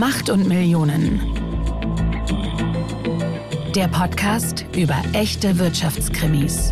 Macht und Millionen. Der Podcast über echte Wirtschaftskrimis.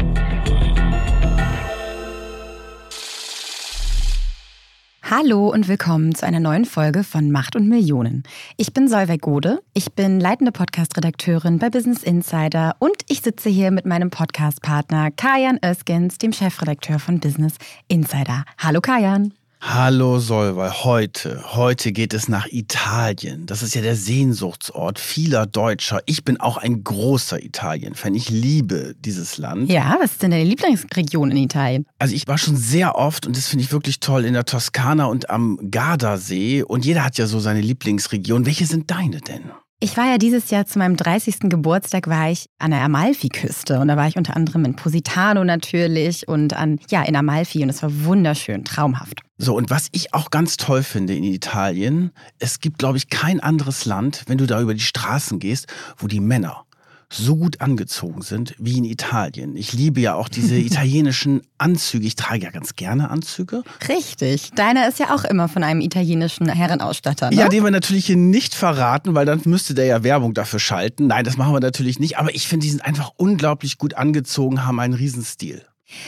Hallo und willkommen zu einer neuen Folge von Macht und Millionen. Ich bin Solveig Gode, ich bin leitende Podcast-Redakteurin bei Business Insider und ich sitze hier mit meinem Podcast-Partner Kajan Öskens, dem Chefredakteur von Business Insider. Hallo Kajan. Hallo Solveig, heute, heute geht es nach Italien. Das ist ja der Sehnsuchtsort vieler Deutscher. Ich bin auch ein großer Italien-Fan. Ich liebe dieses Land. Ja, was ist denn deine Lieblingsregion in Italien? Also ich war schon sehr oft und das finde ich wirklich toll in der Toskana und am Gardasee. Und jeder hat ja so seine Lieblingsregion. Welche sind deine denn? Ich war ja dieses Jahr zu meinem 30. Geburtstag war ich an der Amalfi-Küste und da war ich unter anderem in Positano natürlich und an ja in Amalfi und es war wunderschön, traumhaft. So und was ich auch ganz toll finde in Italien, es gibt glaube ich kein anderes Land, wenn du da über die Straßen gehst, wo die Männer so gut angezogen sind wie in Italien. Ich liebe ja auch diese italienischen Anzüge. Ich trage ja ganz gerne Anzüge. Richtig. Deiner ist ja auch immer von einem italienischen Herrenausstatter. Ne? Ja, den wir natürlich hier nicht verraten, weil dann müsste der ja Werbung dafür schalten. Nein, das machen wir natürlich nicht. Aber ich finde, die sind einfach unglaublich gut angezogen, haben einen Riesenstil.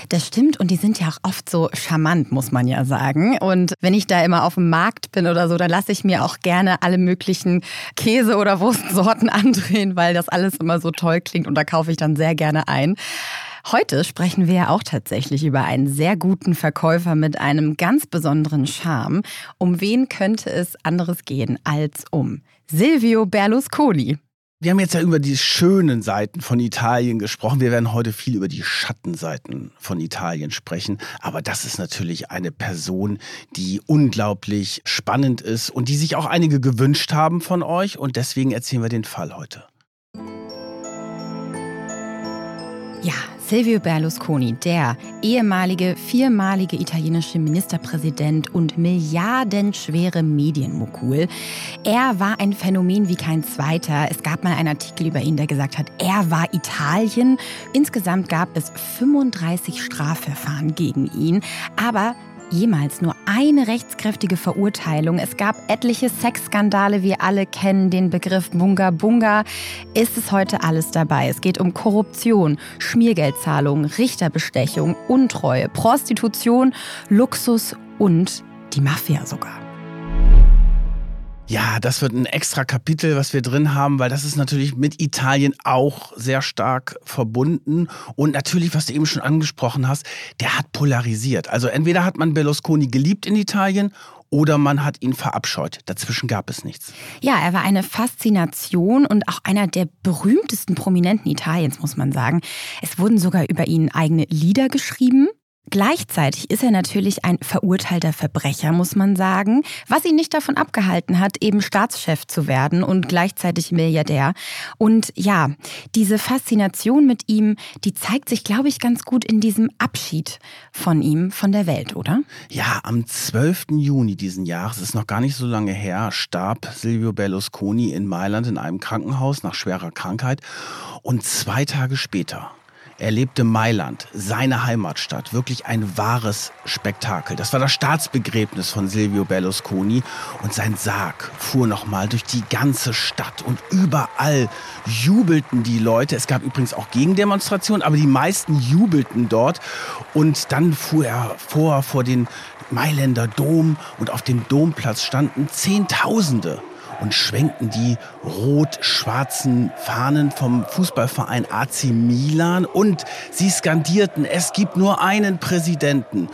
Das stimmt und die sind ja auch oft so charmant, muss man ja sagen. Und wenn ich da immer auf dem Markt bin oder so, dann lasse ich mir auch gerne alle möglichen Käse- oder Wurstsorten andrehen, weil das alles immer so toll klingt und da kaufe ich dann sehr gerne ein. Heute sprechen wir ja auch tatsächlich über einen sehr guten Verkäufer mit einem ganz besonderen Charme. Um wen könnte es anderes gehen als um Silvio Berlusconi? Wir haben jetzt ja über die schönen Seiten von Italien gesprochen. Wir werden heute viel über die Schattenseiten von Italien sprechen. Aber das ist natürlich eine Person, die unglaublich spannend ist und die sich auch einige gewünscht haben von euch. Und deswegen erzählen wir den Fall heute. Ja, Silvio Berlusconi, der ehemalige viermalige italienische Ministerpräsident und milliardenschwere Medienmogul. Er war ein Phänomen wie kein zweiter. Es gab mal einen Artikel über ihn, der gesagt hat, er war Italien. Insgesamt gab es 35 Strafverfahren gegen ihn. Aber jemals nur eine rechtskräftige Verurteilung. Es gab etliche Sexskandale, wir alle kennen den Begriff Bunga Bunga. Ist es heute alles dabei? Es geht um Korruption, Schmiergeldzahlungen, Richterbestechung, Untreue, Prostitution, Luxus und die Mafia sogar. Ja, das wird ein extra Kapitel, was wir drin haben, weil das ist natürlich mit Italien auch sehr stark verbunden. Und natürlich, was du eben schon angesprochen hast, der hat polarisiert. Also entweder hat man Berlusconi geliebt in Italien oder man hat ihn verabscheut. Dazwischen gab es nichts. Ja, er war eine Faszination und auch einer der berühmtesten Prominenten Italiens, muss man sagen. Es wurden sogar über ihn eigene Lieder geschrieben. Gleichzeitig ist er natürlich ein verurteilter Verbrecher, muss man sagen, was ihn nicht davon abgehalten hat, eben Staatschef zu werden und gleichzeitig Milliardär. Und ja, diese Faszination mit ihm, die zeigt sich, glaube ich, ganz gut in diesem Abschied von ihm, von der Welt, oder? Ja, am 12. Juni diesen Jahres, ist noch gar nicht so lange her, starb Silvio Berlusconi in Mailand in einem Krankenhaus nach schwerer Krankheit. Und zwei Tage später erlebte Mailand, seine Heimatstadt, wirklich ein wahres Spektakel. Das war das Staatsbegräbnis von Silvio Berlusconi und sein Sarg fuhr nochmal durch die ganze Stadt und überall jubelten die Leute. Es gab übrigens auch Gegendemonstrationen, aber die meisten jubelten dort und dann fuhr er vor vor den Mailänder Dom und auf dem Domplatz standen Zehntausende und schwenkten die rot-schwarzen Fahnen vom Fußballverein AC Milan und sie skandierten, es gibt nur einen Präsidenten.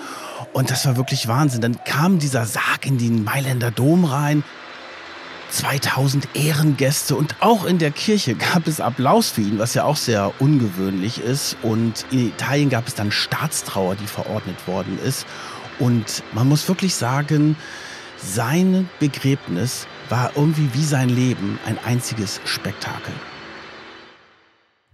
Und das war wirklich Wahnsinn. Dann kam dieser Sarg in den Mailänder Dom rein. 2000 Ehrengäste und auch in der Kirche gab es Applaus für ihn, was ja auch sehr ungewöhnlich ist. Und in Italien gab es dann Staatstrauer, die verordnet worden ist. Und man muss wirklich sagen, sein Begräbnis war irgendwie wie sein Leben ein einziges Spektakel.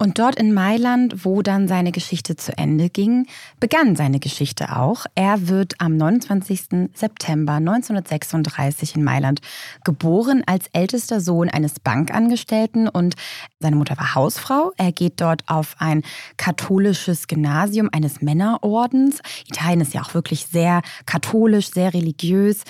Und dort in Mailand, wo dann seine Geschichte zu Ende ging, begann seine Geschichte auch. Er wird am 29. September 1936 in Mailand geboren als ältester Sohn eines Bankangestellten und seine Mutter war Hausfrau. Er geht dort auf ein katholisches Gymnasium eines Männerordens. Italien ist ja auch wirklich sehr katholisch, sehr religiös.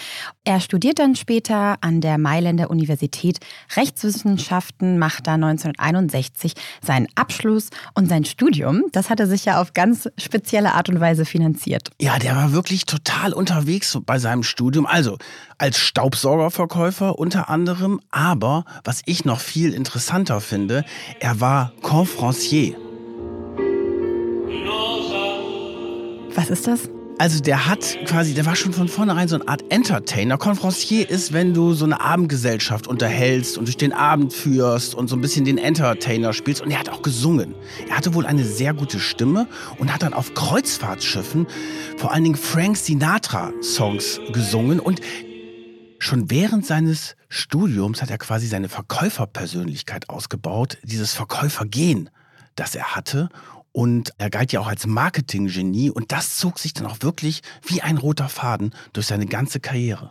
Er studiert dann später an der Mailänder Universität Rechtswissenschaften, macht da 1961 seinen Abschluss und sein Studium. Das hat er sich ja auf ganz spezielle Art und Weise finanziert. Ja, der war wirklich total unterwegs bei seinem Studium. Also als Staubsaugerverkäufer unter anderem, aber was ich noch viel interessanter finde, er war Confrancier. Was ist das? Also der hat quasi, der war schon von vornherein so eine Art Entertainer. Conferencier ist, wenn du so eine Abendgesellschaft unterhältst und durch den Abend führst und so ein bisschen den Entertainer spielst. Und er hat auch gesungen. Er hatte wohl eine sehr gute Stimme und hat dann auf Kreuzfahrtschiffen vor allen Dingen Frank Sinatra Songs gesungen. Und schon während seines Studiums hat er quasi seine Verkäuferpersönlichkeit ausgebaut, dieses Verkäufergehen, das er hatte. Und er galt ja auch als Marketinggenie und das zog sich dann auch wirklich wie ein roter Faden durch seine ganze Karriere.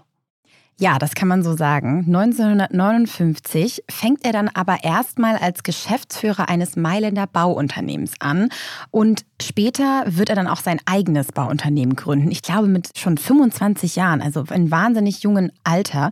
Ja, das kann man so sagen. 1959 fängt er dann aber erstmal als Geschäftsführer eines Mailänder Bauunternehmens an und später wird er dann auch sein eigenes Bauunternehmen gründen. Ich glaube mit schon 25 Jahren, also in wahnsinnig jungen Alter.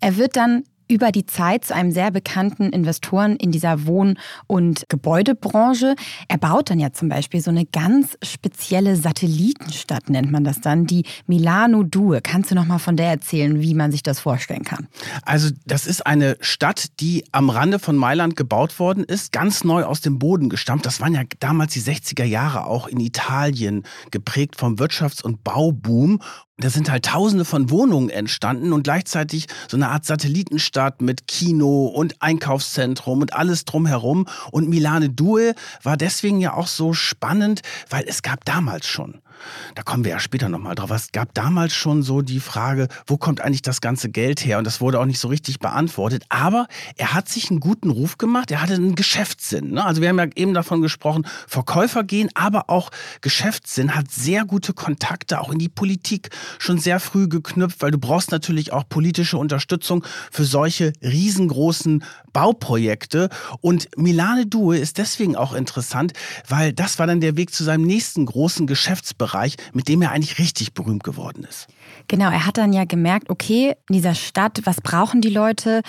Er wird dann über die Zeit zu einem sehr bekannten Investoren in dieser Wohn- und Gebäudebranche. Er baut dann ja zum Beispiel so eine ganz spezielle Satellitenstadt, nennt man das dann, die Milano Due. Kannst du noch mal von der erzählen, wie man sich das vorstellen kann? Also das ist eine Stadt, die am Rande von Mailand gebaut worden ist, ganz neu aus dem Boden gestammt. Das waren ja damals die 60er Jahre auch in Italien, geprägt vom Wirtschafts- und Bauboom. Da sind halt tausende von Wohnungen entstanden und gleichzeitig so eine Art Satellitenstadt mit Kino und Einkaufszentrum und alles drumherum. Und Milane Due war deswegen ja auch so spannend, weil es gab damals schon da kommen wir ja später nochmal drauf. Es gab damals schon so die Frage, wo kommt eigentlich das ganze Geld her? Und das wurde auch nicht so richtig beantwortet. Aber er hat sich einen guten Ruf gemacht. Er hatte einen Geschäftssinn. Ne? Also wir haben ja eben davon gesprochen, Verkäufer gehen, aber auch Geschäftssinn, hat sehr gute Kontakte auch in die Politik schon sehr früh geknüpft, weil du brauchst natürlich auch politische Unterstützung für solche riesengroßen Bauprojekte. Und Milane Due ist deswegen auch interessant, weil das war dann der Weg zu seinem nächsten großen Geschäftsbereich Bereich, mit dem er eigentlich richtig berühmt geworden ist. Genau, er hat dann ja gemerkt, okay, in dieser Stadt, was brauchen die Leute?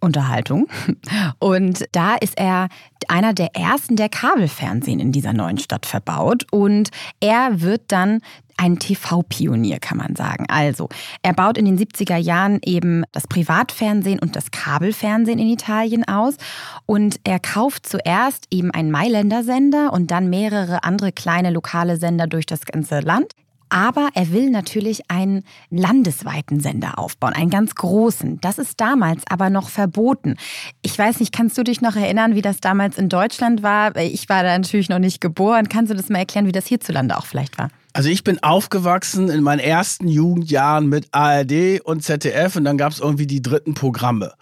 Unterhaltung. Und da ist er einer der ersten, der Kabelfernsehen in dieser neuen Stadt verbaut. Und er wird dann ein TV-Pionier, kann man sagen. Also, er baut in den 70er Jahren eben das Privatfernsehen und das Kabelfernsehen in Italien aus. Und er kauft zuerst eben einen Mailänder Sender und dann mehrere andere kleine lokale Sender durch das ganze Land. Aber er will natürlich einen landesweiten Sender aufbauen, einen ganz großen. Das ist damals aber noch verboten. Ich weiß nicht, kannst du dich noch erinnern, wie das damals in Deutschland war? Ich war da natürlich noch nicht geboren. Kannst du das mal erklären, wie das hierzulande auch vielleicht war? Also ich bin aufgewachsen in meinen ersten Jugendjahren mit ARD und ZDF und dann gab es irgendwie die dritten Programme.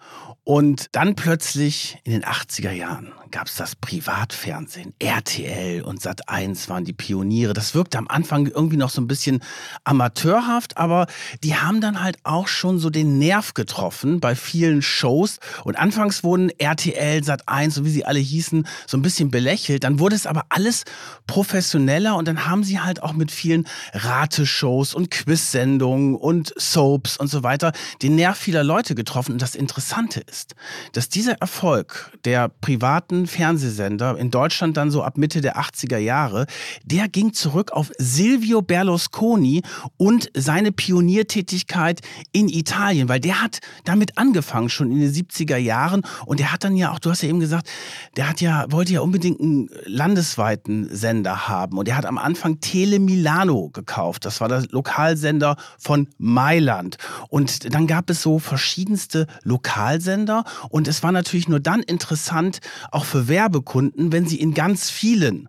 Und dann plötzlich in den 80er Jahren gab es das Privatfernsehen. RTL und Sat1 waren die Pioniere. Das wirkte am Anfang irgendwie noch so ein bisschen amateurhaft, aber die haben dann halt auch schon so den Nerv getroffen bei vielen Shows. Und anfangs wurden RTL, Sat1 und wie sie alle hießen, so ein bisschen belächelt. Dann wurde es aber alles professioneller und dann haben sie halt auch mit vielen Rateshows und Quizsendungen und Soaps und so weiter den Nerv vieler Leute getroffen. Und das Interessante ist, dass dieser Erfolg der privaten Fernsehsender in Deutschland dann so ab Mitte der 80er Jahre, der ging zurück auf Silvio Berlusconi und seine Pioniertätigkeit in Italien, weil der hat damit angefangen schon in den 70er Jahren und der hat dann ja auch, du hast ja eben gesagt, der hat ja wollte ja unbedingt einen landesweiten Sender haben und er hat am Anfang Tele Milano gekauft. Das war der Lokalsender von Mailand und dann gab es so verschiedenste Lokalsender und es war natürlich nur dann interessant auch für Werbekunden, wenn sie in ganz vielen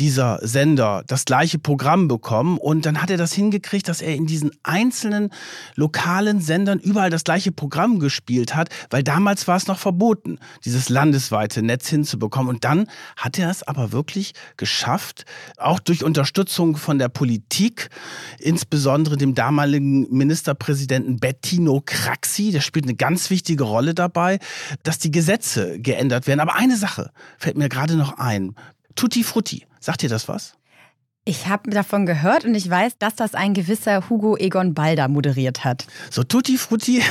dieser Sender das gleiche Programm bekommen. Und dann hat er das hingekriegt, dass er in diesen einzelnen lokalen Sendern überall das gleiche Programm gespielt hat, weil damals war es noch verboten, dieses landesweite Netz hinzubekommen. Und dann hat er es aber wirklich geschafft, auch durch Unterstützung von der Politik, insbesondere dem damaligen Ministerpräsidenten Bettino Craxi, der spielt eine ganz wichtige Rolle dabei, dass die Gesetze geändert werden. Aber eine Sache fällt mir gerade noch ein. Tutti Frutti. Sagt ihr das was? Ich habe davon gehört und ich weiß, dass das ein gewisser Hugo Egon Balder moderiert hat. So Tutti Frutti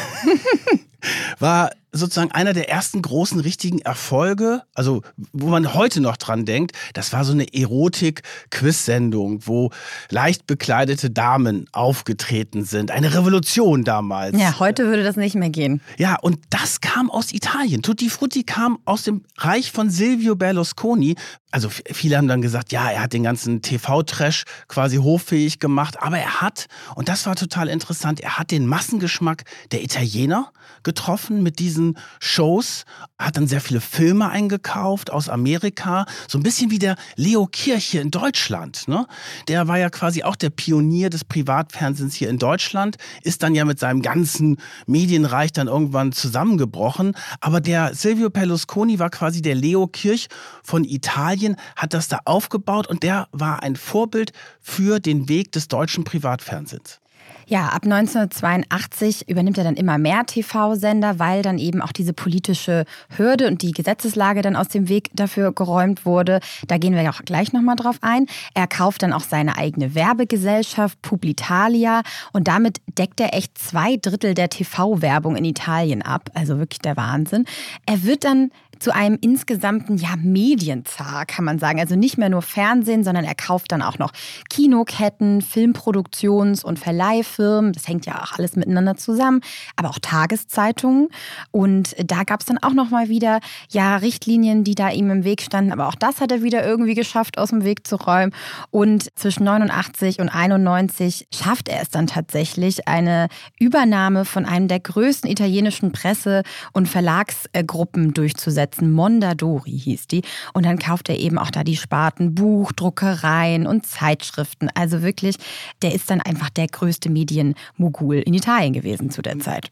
war sozusagen einer der ersten großen richtigen Erfolge, also wo man heute noch dran denkt, das war so eine Erotik-Quiz-Sendung, wo leicht bekleidete Damen aufgetreten sind. Eine Revolution damals. Ja, heute würde das nicht mehr gehen. Ja, und das kam aus Italien. Tutti Frutti kam aus dem Reich von Silvio Berlusconi. Also viele haben dann gesagt, ja, er hat den ganzen TV-Trash quasi hoffähig gemacht, aber er hat, und das war total interessant, er hat den Massengeschmack der Italiener getroffen mit diesen diesen Shows, hat dann sehr viele Filme eingekauft aus Amerika, so ein bisschen wie der Leo Kirche in Deutschland. Ne? Der war ja quasi auch der Pionier des Privatfernsehens hier in Deutschland, ist dann ja mit seinem ganzen Medienreich dann irgendwann zusammengebrochen. Aber der Silvio Berlusconi war quasi der Leo Kirch von Italien, hat das da aufgebaut und der war ein Vorbild für den Weg des deutschen Privatfernsehens. Ja, ab 1982 übernimmt er dann immer mehr TV-Sender, weil dann eben auch diese politische Hürde und die Gesetzeslage dann aus dem Weg dafür geräumt wurde. Da gehen wir ja auch gleich nochmal drauf ein. Er kauft dann auch seine eigene Werbegesellschaft, Publitalia, und damit deckt er echt zwei Drittel der TV-Werbung in Italien ab. Also wirklich der Wahnsinn. Er wird dann zu einem insgesamten ja, Medienzar, kann man sagen. Also nicht mehr nur Fernsehen, sondern er kauft dann auch noch Kinoketten, Filmproduktions- und Verleihfirmen. Das hängt ja auch alles miteinander zusammen, aber auch Tageszeitungen. Und da gab es dann auch noch mal wieder ja, Richtlinien, die da ihm im Weg standen. Aber auch das hat er wieder irgendwie geschafft, aus dem Weg zu räumen. Und zwischen 89 und 91 schafft er es dann tatsächlich, eine Übernahme von einem der größten italienischen Presse- und Verlagsgruppen durchzusetzen setzen. Mondadori hieß die. Und dann kauft er eben auch da die Sparten Buch, Druckereien und Zeitschriften. Also wirklich, der ist dann einfach der größte Medienmogul in Italien gewesen zu der Zeit.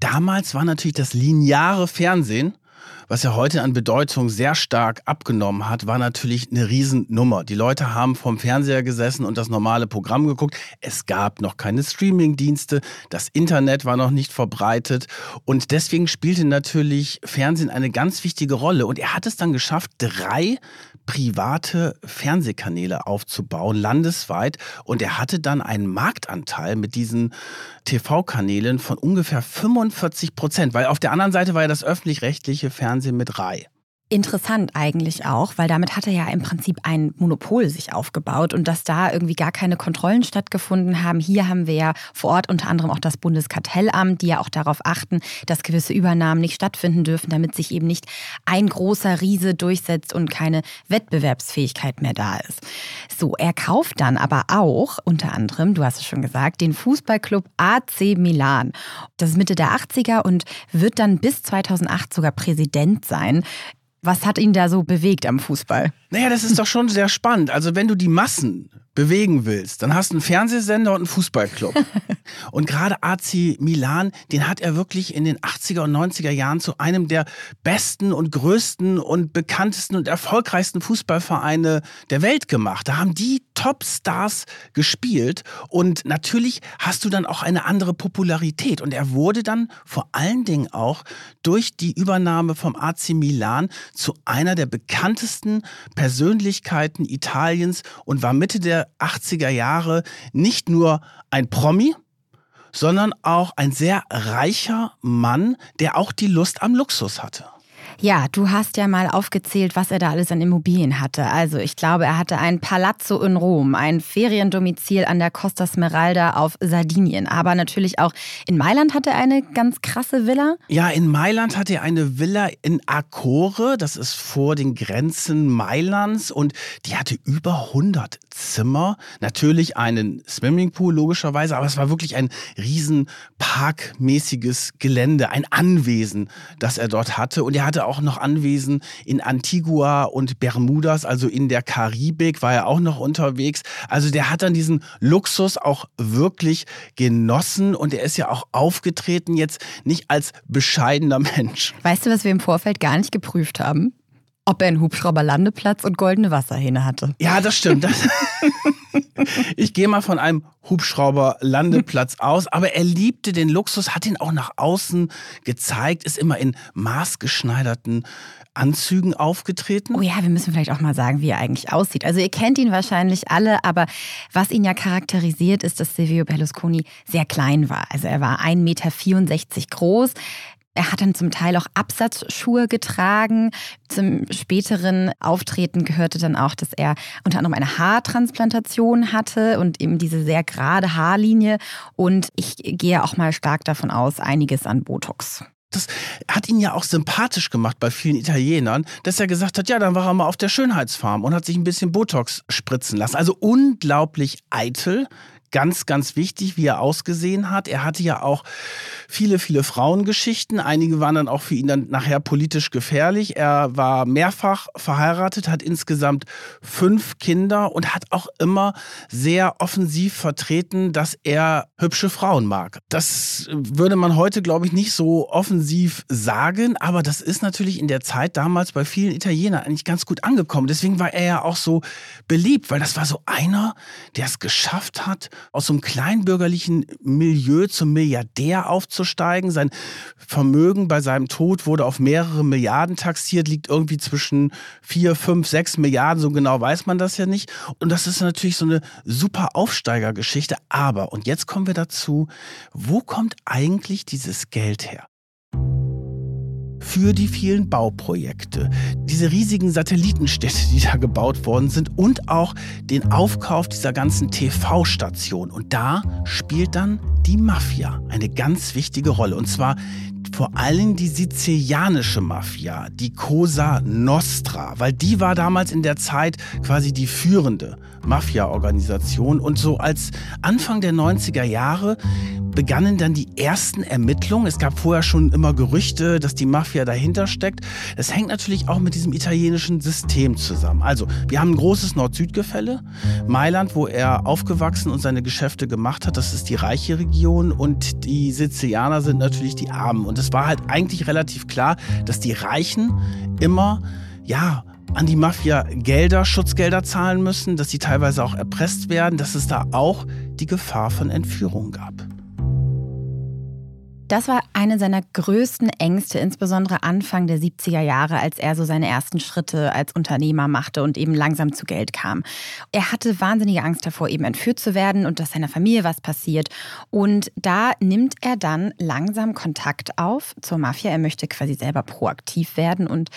Damals war natürlich das lineare Fernsehen was ja heute an Bedeutung sehr stark abgenommen hat, war natürlich eine Riesennummer. Die Leute haben vom Fernseher gesessen und das normale Programm geguckt. Es gab noch keine Streamingdienste, das Internet war noch nicht verbreitet und deswegen spielte natürlich Fernsehen eine ganz wichtige Rolle. Und er hat es dann geschafft, drei private Fernsehkanäle aufzubauen, landesweit. Und er hatte dann einen Marktanteil mit diesen TV-Kanälen von ungefähr 45 Prozent, weil auf der anderen Seite war ja das öffentlich-rechtliche Fernsehen mit Rai. Interessant eigentlich auch, weil damit hat er ja im Prinzip ein Monopol sich aufgebaut und dass da irgendwie gar keine Kontrollen stattgefunden haben. Hier haben wir ja vor Ort unter anderem auch das Bundeskartellamt, die ja auch darauf achten, dass gewisse Übernahmen nicht stattfinden dürfen, damit sich eben nicht ein großer Riese durchsetzt und keine Wettbewerbsfähigkeit mehr da ist. So, er kauft dann aber auch unter anderem, du hast es schon gesagt, den Fußballclub AC Milan. Das ist Mitte der 80er und wird dann bis 2008 sogar Präsident sein. Was hat ihn da so bewegt am Fußball? Naja, das ist doch schon sehr spannend. Also wenn du die Massen bewegen willst, dann hast du einen Fernsehsender und einen Fußballclub. und gerade AC Milan, den hat er wirklich in den 80er und 90er Jahren zu einem der besten und größten und bekanntesten und erfolgreichsten Fußballvereine der Welt gemacht. Da haben die Topstars gespielt und natürlich hast du dann auch eine andere Popularität. Und er wurde dann vor allen Dingen auch durch die Übernahme vom AC Milan zu einer der bekanntesten Persönlichkeiten Italiens und war Mitte der 80er Jahre nicht nur ein Promi, sondern auch ein sehr reicher Mann, der auch die Lust am Luxus hatte. Ja, du hast ja mal aufgezählt, was er da alles an Immobilien hatte. Also ich glaube, er hatte ein Palazzo in Rom, ein Feriendomizil an der Costa Smeralda auf Sardinien. Aber natürlich auch in Mailand hatte er eine ganz krasse Villa. Ja, in Mailand hatte er eine Villa in Arcore, das ist vor den Grenzen Mailands und die hatte über 100 Zimmer. Natürlich einen Swimmingpool logischerweise, aber es war wirklich ein riesen parkmäßiges Gelände, ein Anwesen, das er dort hatte. Und er hatte noch Anwesen in Antigua und Bermudas, also in der Karibik, war er auch noch unterwegs. Also der hat dann diesen Luxus auch wirklich genossen und er ist ja auch aufgetreten jetzt nicht als bescheidener Mensch. Weißt du, was wir im Vorfeld gar nicht geprüft haben? ob er einen Hubschrauberlandeplatz und goldene Wasserhähne hatte. Ja, das stimmt. ich gehe mal von einem Hubschrauberlandeplatz aus, aber er liebte den Luxus, hat ihn auch nach außen gezeigt, ist immer in maßgeschneiderten Anzügen aufgetreten. Oh ja, wir müssen vielleicht auch mal sagen, wie er eigentlich aussieht. Also ihr kennt ihn wahrscheinlich alle, aber was ihn ja charakterisiert, ist, dass Silvio Berlusconi sehr klein war. Also er war 1,64 Meter groß. Er hat dann zum Teil auch Absatzschuhe getragen. Zum späteren Auftreten gehörte dann auch, dass er unter anderem eine Haartransplantation hatte und eben diese sehr gerade Haarlinie. Und ich gehe auch mal stark davon aus, einiges an Botox. Das hat ihn ja auch sympathisch gemacht bei vielen Italienern, dass er gesagt hat, ja, dann war er mal auf der Schönheitsfarm und hat sich ein bisschen Botox spritzen lassen. Also unglaublich eitel, ganz, ganz wichtig, wie er ausgesehen hat. Er hatte ja auch viele, viele Frauengeschichten. Einige waren dann auch für ihn dann nachher politisch gefährlich. Er war mehrfach verheiratet, hat insgesamt fünf Kinder und hat auch immer sehr offensiv vertreten, dass er hübsche Frauen mag. Das würde man heute, glaube ich, nicht so offensiv sagen, aber das ist natürlich in der Zeit damals bei vielen Italienern eigentlich ganz gut angekommen. Deswegen war er ja auch so beliebt, weil das war so einer, der es geschafft hat, aus so einem kleinbürgerlichen Milieu zum Milliardär aufzusteigen. Sein Vermögen bei seinem Tod wurde auf mehrere Milliarden taxiert, liegt irgendwie zwischen vier, fünf, sechs Milliarden, so genau weiß man das ja nicht. Und das ist natürlich so eine super Aufsteigergeschichte. Aber, und jetzt kommen wir dazu, wo kommt eigentlich dieses Geld her? Für die vielen Bauprojekte, diese riesigen Satellitenstädte, die da gebaut worden sind und auch den Aufkauf dieser ganzen TV-Station. Und da spielt dann die Mafia eine ganz wichtige Rolle. Und zwar vor allem die sizilianische Mafia, die Cosa Nostra, weil die war damals in der Zeit quasi die führende Mafia-Organisation. Und so als Anfang der 90er Jahre begannen dann die ersten Ermittlungen. Es gab vorher schon immer Gerüchte, dass die Mafia dahinter steckt. Es hängt natürlich auch mit diesem italienischen System zusammen. Also, wir haben ein großes Nord-Süd-Gefälle. Mailand, wo er aufgewachsen und seine Geschäfte gemacht hat, das ist die reiche Region und die Sizilianer sind natürlich die Armen. Und es war halt eigentlich relativ klar, dass die Reichen immer, ja, an die Mafia Gelder, Schutzgelder zahlen müssen, dass sie teilweise auch erpresst werden, dass es da auch die Gefahr von Entführung gab. Das war eine seiner größten Ängste, insbesondere Anfang der 70er Jahre, als er so seine ersten Schritte als Unternehmer machte und eben langsam zu Geld kam. Er hatte wahnsinnige Angst davor, eben entführt zu werden und dass seiner Familie was passiert. Und da nimmt er dann langsam Kontakt auf zur Mafia. Er möchte quasi selber proaktiv werden und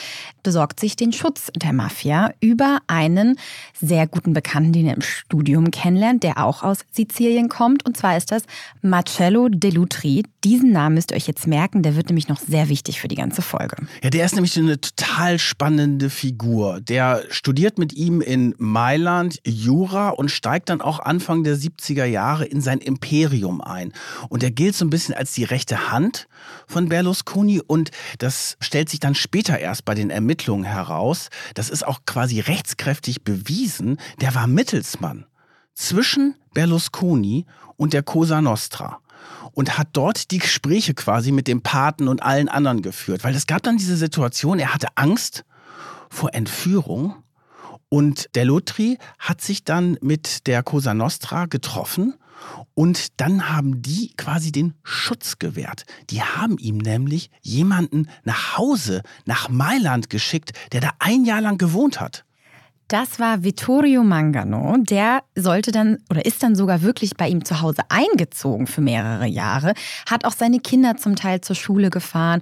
besorgt sich den Schutz der Mafia über einen sehr guten Bekannten, den er im Studium kennenlernt, der auch aus Sizilien kommt. Und zwar ist das Marcello Delutri. Diesen Namen müsst ihr euch jetzt merken, der wird nämlich noch sehr wichtig für die ganze Folge. Ja, der ist nämlich eine total spannende Figur. Der studiert mit ihm in Mailand Jura und steigt dann auch Anfang der 70er Jahre in sein Imperium ein. Und er gilt so ein bisschen als die rechte Hand von Berlusconi und das stellt sich dann später erst bei den Ermittlungen heraus. Das ist auch quasi rechtskräftig bewiesen. Der war Mittelsmann zwischen Berlusconi und der Cosa Nostra und hat dort die Gespräche quasi mit dem Paten und allen anderen geführt. Weil es gab dann diese Situation, er hatte Angst vor Entführung und der Lotri hat sich dann mit der Cosa Nostra getroffen und dann haben die quasi den Schutz gewährt. Die haben ihm nämlich jemanden nach Hause, nach Mailand geschickt, der da ein Jahr lang gewohnt hat. Das war Vittorio Mangano. Der sollte dann oder ist dann sogar wirklich bei ihm zu Hause eingezogen für mehrere Jahre, hat auch seine Kinder zum Teil zur Schule gefahren.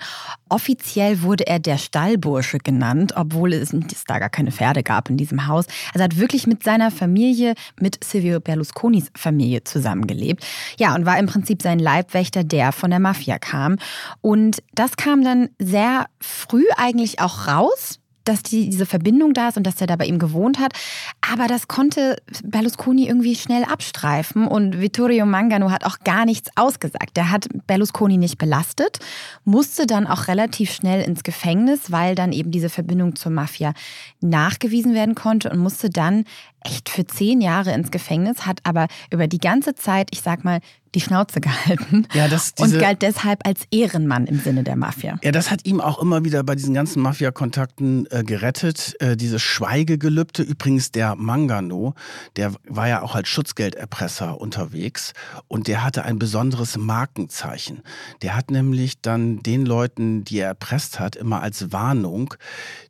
Offiziell wurde er der Stallbursche genannt, obwohl es, es da gar keine Pferde gab in diesem Haus. Also hat wirklich mit seiner Familie, mit Silvio Berlusconis Familie zusammengelebt. Ja, und war im Prinzip sein Leibwächter, der von der Mafia kam. Und das kam dann sehr früh eigentlich auch raus dass die, diese Verbindung da ist und dass er da bei ihm gewohnt hat. Aber das konnte Berlusconi irgendwie schnell abstreifen und Vittorio Mangano hat auch gar nichts ausgesagt. Der hat Berlusconi nicht belastet, musste dann auch relativ schnell ins Gefängnis, weil dann eben diese Verbindung zur Mafia nachgewiesen werden konnte und musste dann echt für zehn Jahre ins Gefängnis, hat aber über die ganze Zeit, ich sag mal, die Schnauze gehalten ja, das, diese, und galt deshalb als Ehrenmann im Sinne der Mafia. Ja, das hat ihm auch immer wieder bei diesen ganzen Mafia-Kontakten äh, gerettet. Äh, dieses Schweigegelübde, übrigens der Mangano, der war ja auch als Schutzgelderpresser unterwegs und der hatte ein besonderes Markenzeichen. Der hat nämlich dann den Leuten, die er erpresst hat, immer als Warnung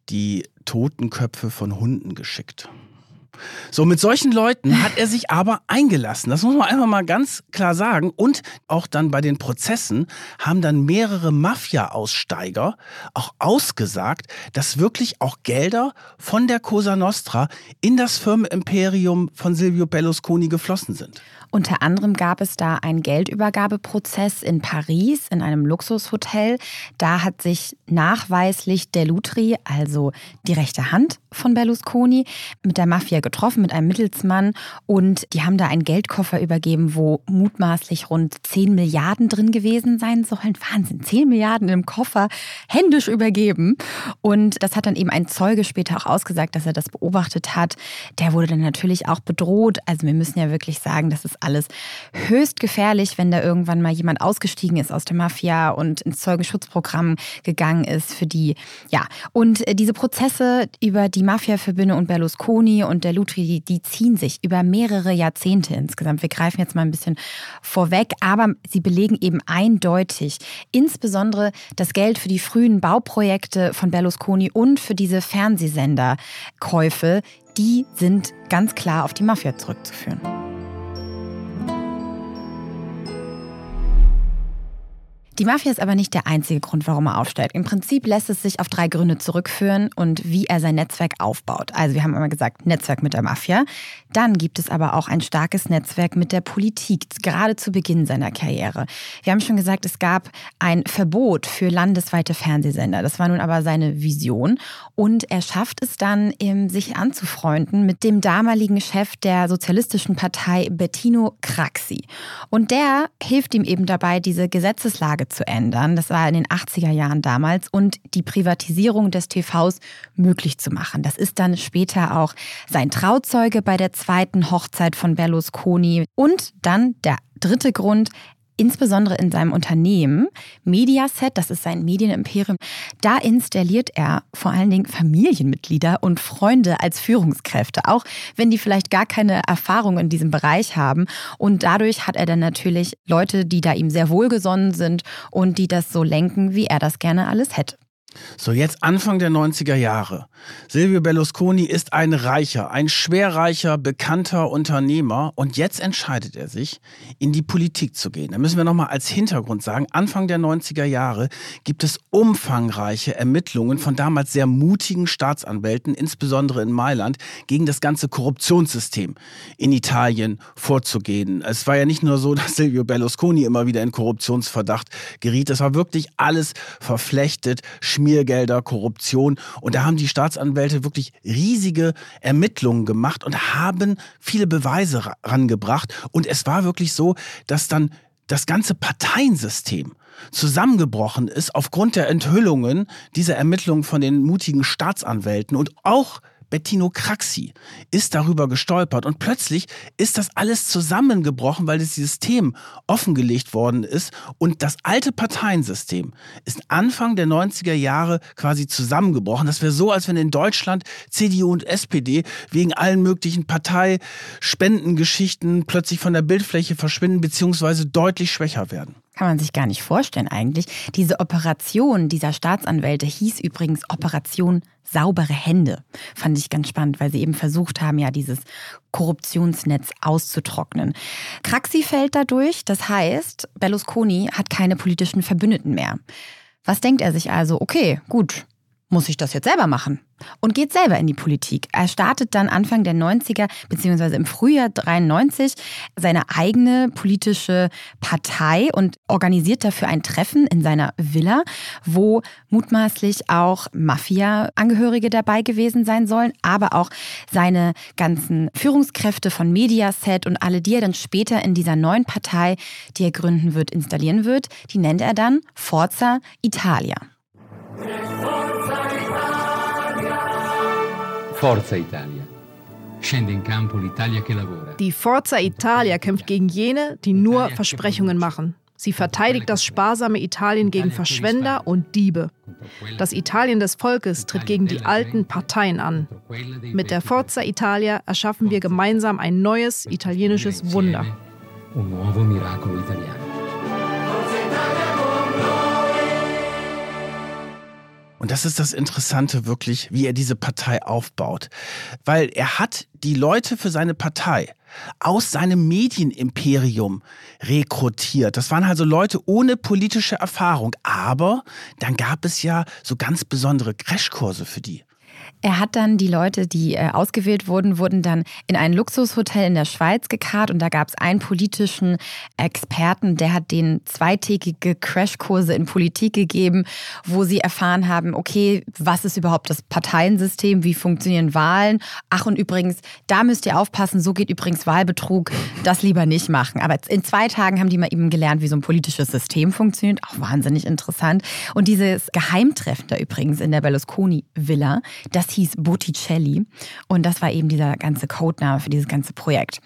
die Totenköpfe von Hunden geschickt. So, mit solchen Leuten hat er sich aber eingelassen. Das muss man einfach mal ganz klar sagen. Und auch dann bei den Prozessen haben dann mehrere Mafia-Aussteiger auch ausgesagt, dass wirklich auch Gelder von der Cosa Nostra in das Firmenimperium von Silvio Berlusconi geflossen sind. Unter anderem gab es da einen Geldübergabeprozess in Paris in einem Luxushotel. Da hat sich nachweislich Delutri, also die rechte Hand von Berlusconi, mit der Mafia getroffen, mit einem Mittelsmann. Und die haben da einen Geldkoffer übergeben, wo mutmaßlich rund 10 Milliarden drin gewesen sein sollen. Wahnsinn, 10 Milliarden im Koffer, händisch übergeben. Und das hat dann eben ein Zeuge später auch ausgesagt, dass er das beobachtet hat. Der wurde dann natürlich auch bedroht. Also wir müssen ja wirklich sagen, das ist alles höchst gefährlich, wenn da irgendwann mal jemand ausgestiegen ist aus der Mafia und ins Zeugenschutzprogramm gegangen ist für die. Ja, und äh, diese Prozesse über die Mafia-Verbünde und Berlusconi und der Lutri, die, die ziehen sich über mehrere Jahrzehnte insgesamt. Wir greifen jetzt mal ein bisschen vorweg, aber sie belegen eben eindeutig, insbesondere das Geld für die frühen Bauprojekte von Berlusconi und für diese Fernsehsenderkäufe, die sind ganz klar auf die Mafia zurückzuführen. Die Mafia ist aber nicht der einzige Grund, warum er aufsteigt. Im Prinzip lässt es sich auf drei Gründe zurückführen und wie er sein Netzwerk aufbaut. Also wir haben immer gesagt, Netzwerk mit der Mafia. Dann gibt es aber auch ein starkes Netzwerk mit der Politik, gerade zu Beginn seiner Karriere. Wir haben schon gesagt, es gab ein Verbot für landesweite Fernsehsender. Das war nun aber seine Vision. Und er schafft es dann, sich anzufreunden mit dem damaligen Chef der Sozialistischen Partei, Bettino Craxi. Und der hilft ihm eben dabei, diese Gesetzeslage zu ändern. Das war in den 80er Jahren damals und die Privatisierung des TVs möglich zu machen. Das ist dann später auch sein Trauzeuge bei der zweiten Hochzeit von Berlusconi. Und dann der dritte Grund, insbesondere in seinem Unternehmen Mediaset, das ist sein Medienimperium, da installiert er vor allen Dingen Familienmitglieder und Freunde als Führungskräfte, auch wenn die vielleicht gar keine Erfahrung in diesem Bereich haben. Und dadurch hat er dann natürlich Leute, die da ihm sehr wohlgesonnen sind und die das so lenken, wie er das gerne alles hätte. So, jetzt Anfang der 90er Jahre. Silvio Berlusconi ist ein reicher, ein schwerreicher, bekannter Unternehmer und jetzt entscheidet er sich, in die Politik zu gehen. Da müssen wir nochmal als Hintergrund sagen, Anfang der 90er Jahre gibt es umfangreiche Ermittlungen von damals sehr mutigen Staatsanwälten, insbesondere in Mailand, gegen das ganze Korruptionssystem in Italien vorzugehen. Es war ja nicht nur so, dass Silvio Berlusconi immer wieder in Korruptionsverdacht geriet, es war wirklich alles verflechtet, Schmiergelder, Korruption. Und da haben die Staatsanwälte wirklich riesige Ermittlungen gemacht und haben viele Beweise rangebracht. Und es war wirklich so, dass dann das ganze Parteiensystem zusammengebrochen ist aufgrund der Enthüllungen dieser Ermittlungen von den mutigen Staatsanwälten und auch Bettino Craxi ist darüber gestolpert und plötzlich ist das alles zusammengebrochen, weil das System offengelegt worden ist und das alte Parteiensystem ist Anfang der 90er Jahre quasi zusammengebrochen. Das wäre so, als wenn in Deutschland CDU und SPD wegen allen möglichen Parteispendengeschichten plötzlich von der Bildfläche verschwinden bzw. deutlich schwächer werden kann man sich gar nicht vorstellen eigentlich. Diese Operation dieser Staatsanwälte hieß übrigens Operation saubere Hände. Fand ich ganz spannend, weil sie eben versucht haben, ja dieses Korruptionsnetz auszutrocknen. Craxi fällt dadurch, das heißt, Berlusconi hat keine politischen Verbündeten mehr. Was denkt er sich also? Okay, gut, muss ich das jetzt selber machen und geht selber in die Politik. Er startet dann Anfang der 90er beziehungsweise im Frühjahr 93 seine eigene politische Partei und organisiert dafür ein Treffen in seiner Villa, wo mutmaßlich auch Mafia-Angehörige dabei gewesen sein sollen, aber auch seine ganzen Führungskräfte von Mediaset und alle, die er dann später in dieser neuen Partei, die er gründen wird, installieren wird, die nennt er dann Forza Italia. Forza Italia. Scende in campo l'Italia che lavora. Die Forza Italia kämpft gegen jene, die nur Versprechungen machen. Sie verteidigt das sparsame Italien gegen Verschwender und Diebe. Das Italien des Volkes tritt gegen die alten Parteien an. Mit der Forza Italia erschaffen wir gemeinsam ein neues italienisches Wunder. Un nuovo miracolo italiano. Und das ist das Interessante wirklich, wie er diese Partei aufbaut. Weil er hat die Leute für seine Partei aus seinem Medienimperium rekrutiert. Das waren also Leute ohne politische Erfahrung. Aber dann gab es ja so ganz besondere Crashkurse für die. Er hat dann die Leute, die äh, ausgewählt wurden, wurden dann in ein Luxushotel in der Schweiz gekarrt und da gab es einen politischen Experten, der hat denen zweitägige Crashkurse in Politik gegeben, wo sie erfahren haben, okay, was ist überhaupt das Parteiensystem, wie funktionieren Wahlen? Ach und übrigens, da müsst ihr aufpassen, so geht übrigens Wahlbetrug, das lieber nicht machen. Aber in zwei Tagen haben die mal eben gelernt, wie so ein politisches System funktioniert, auch wahnsinnig interessant. Und dieses Geheimtreffen da übrigens in der Berlusconi-Villa, das hieß Botticelli und das war eben dieser ganze Codename für dieses ganze Projekt.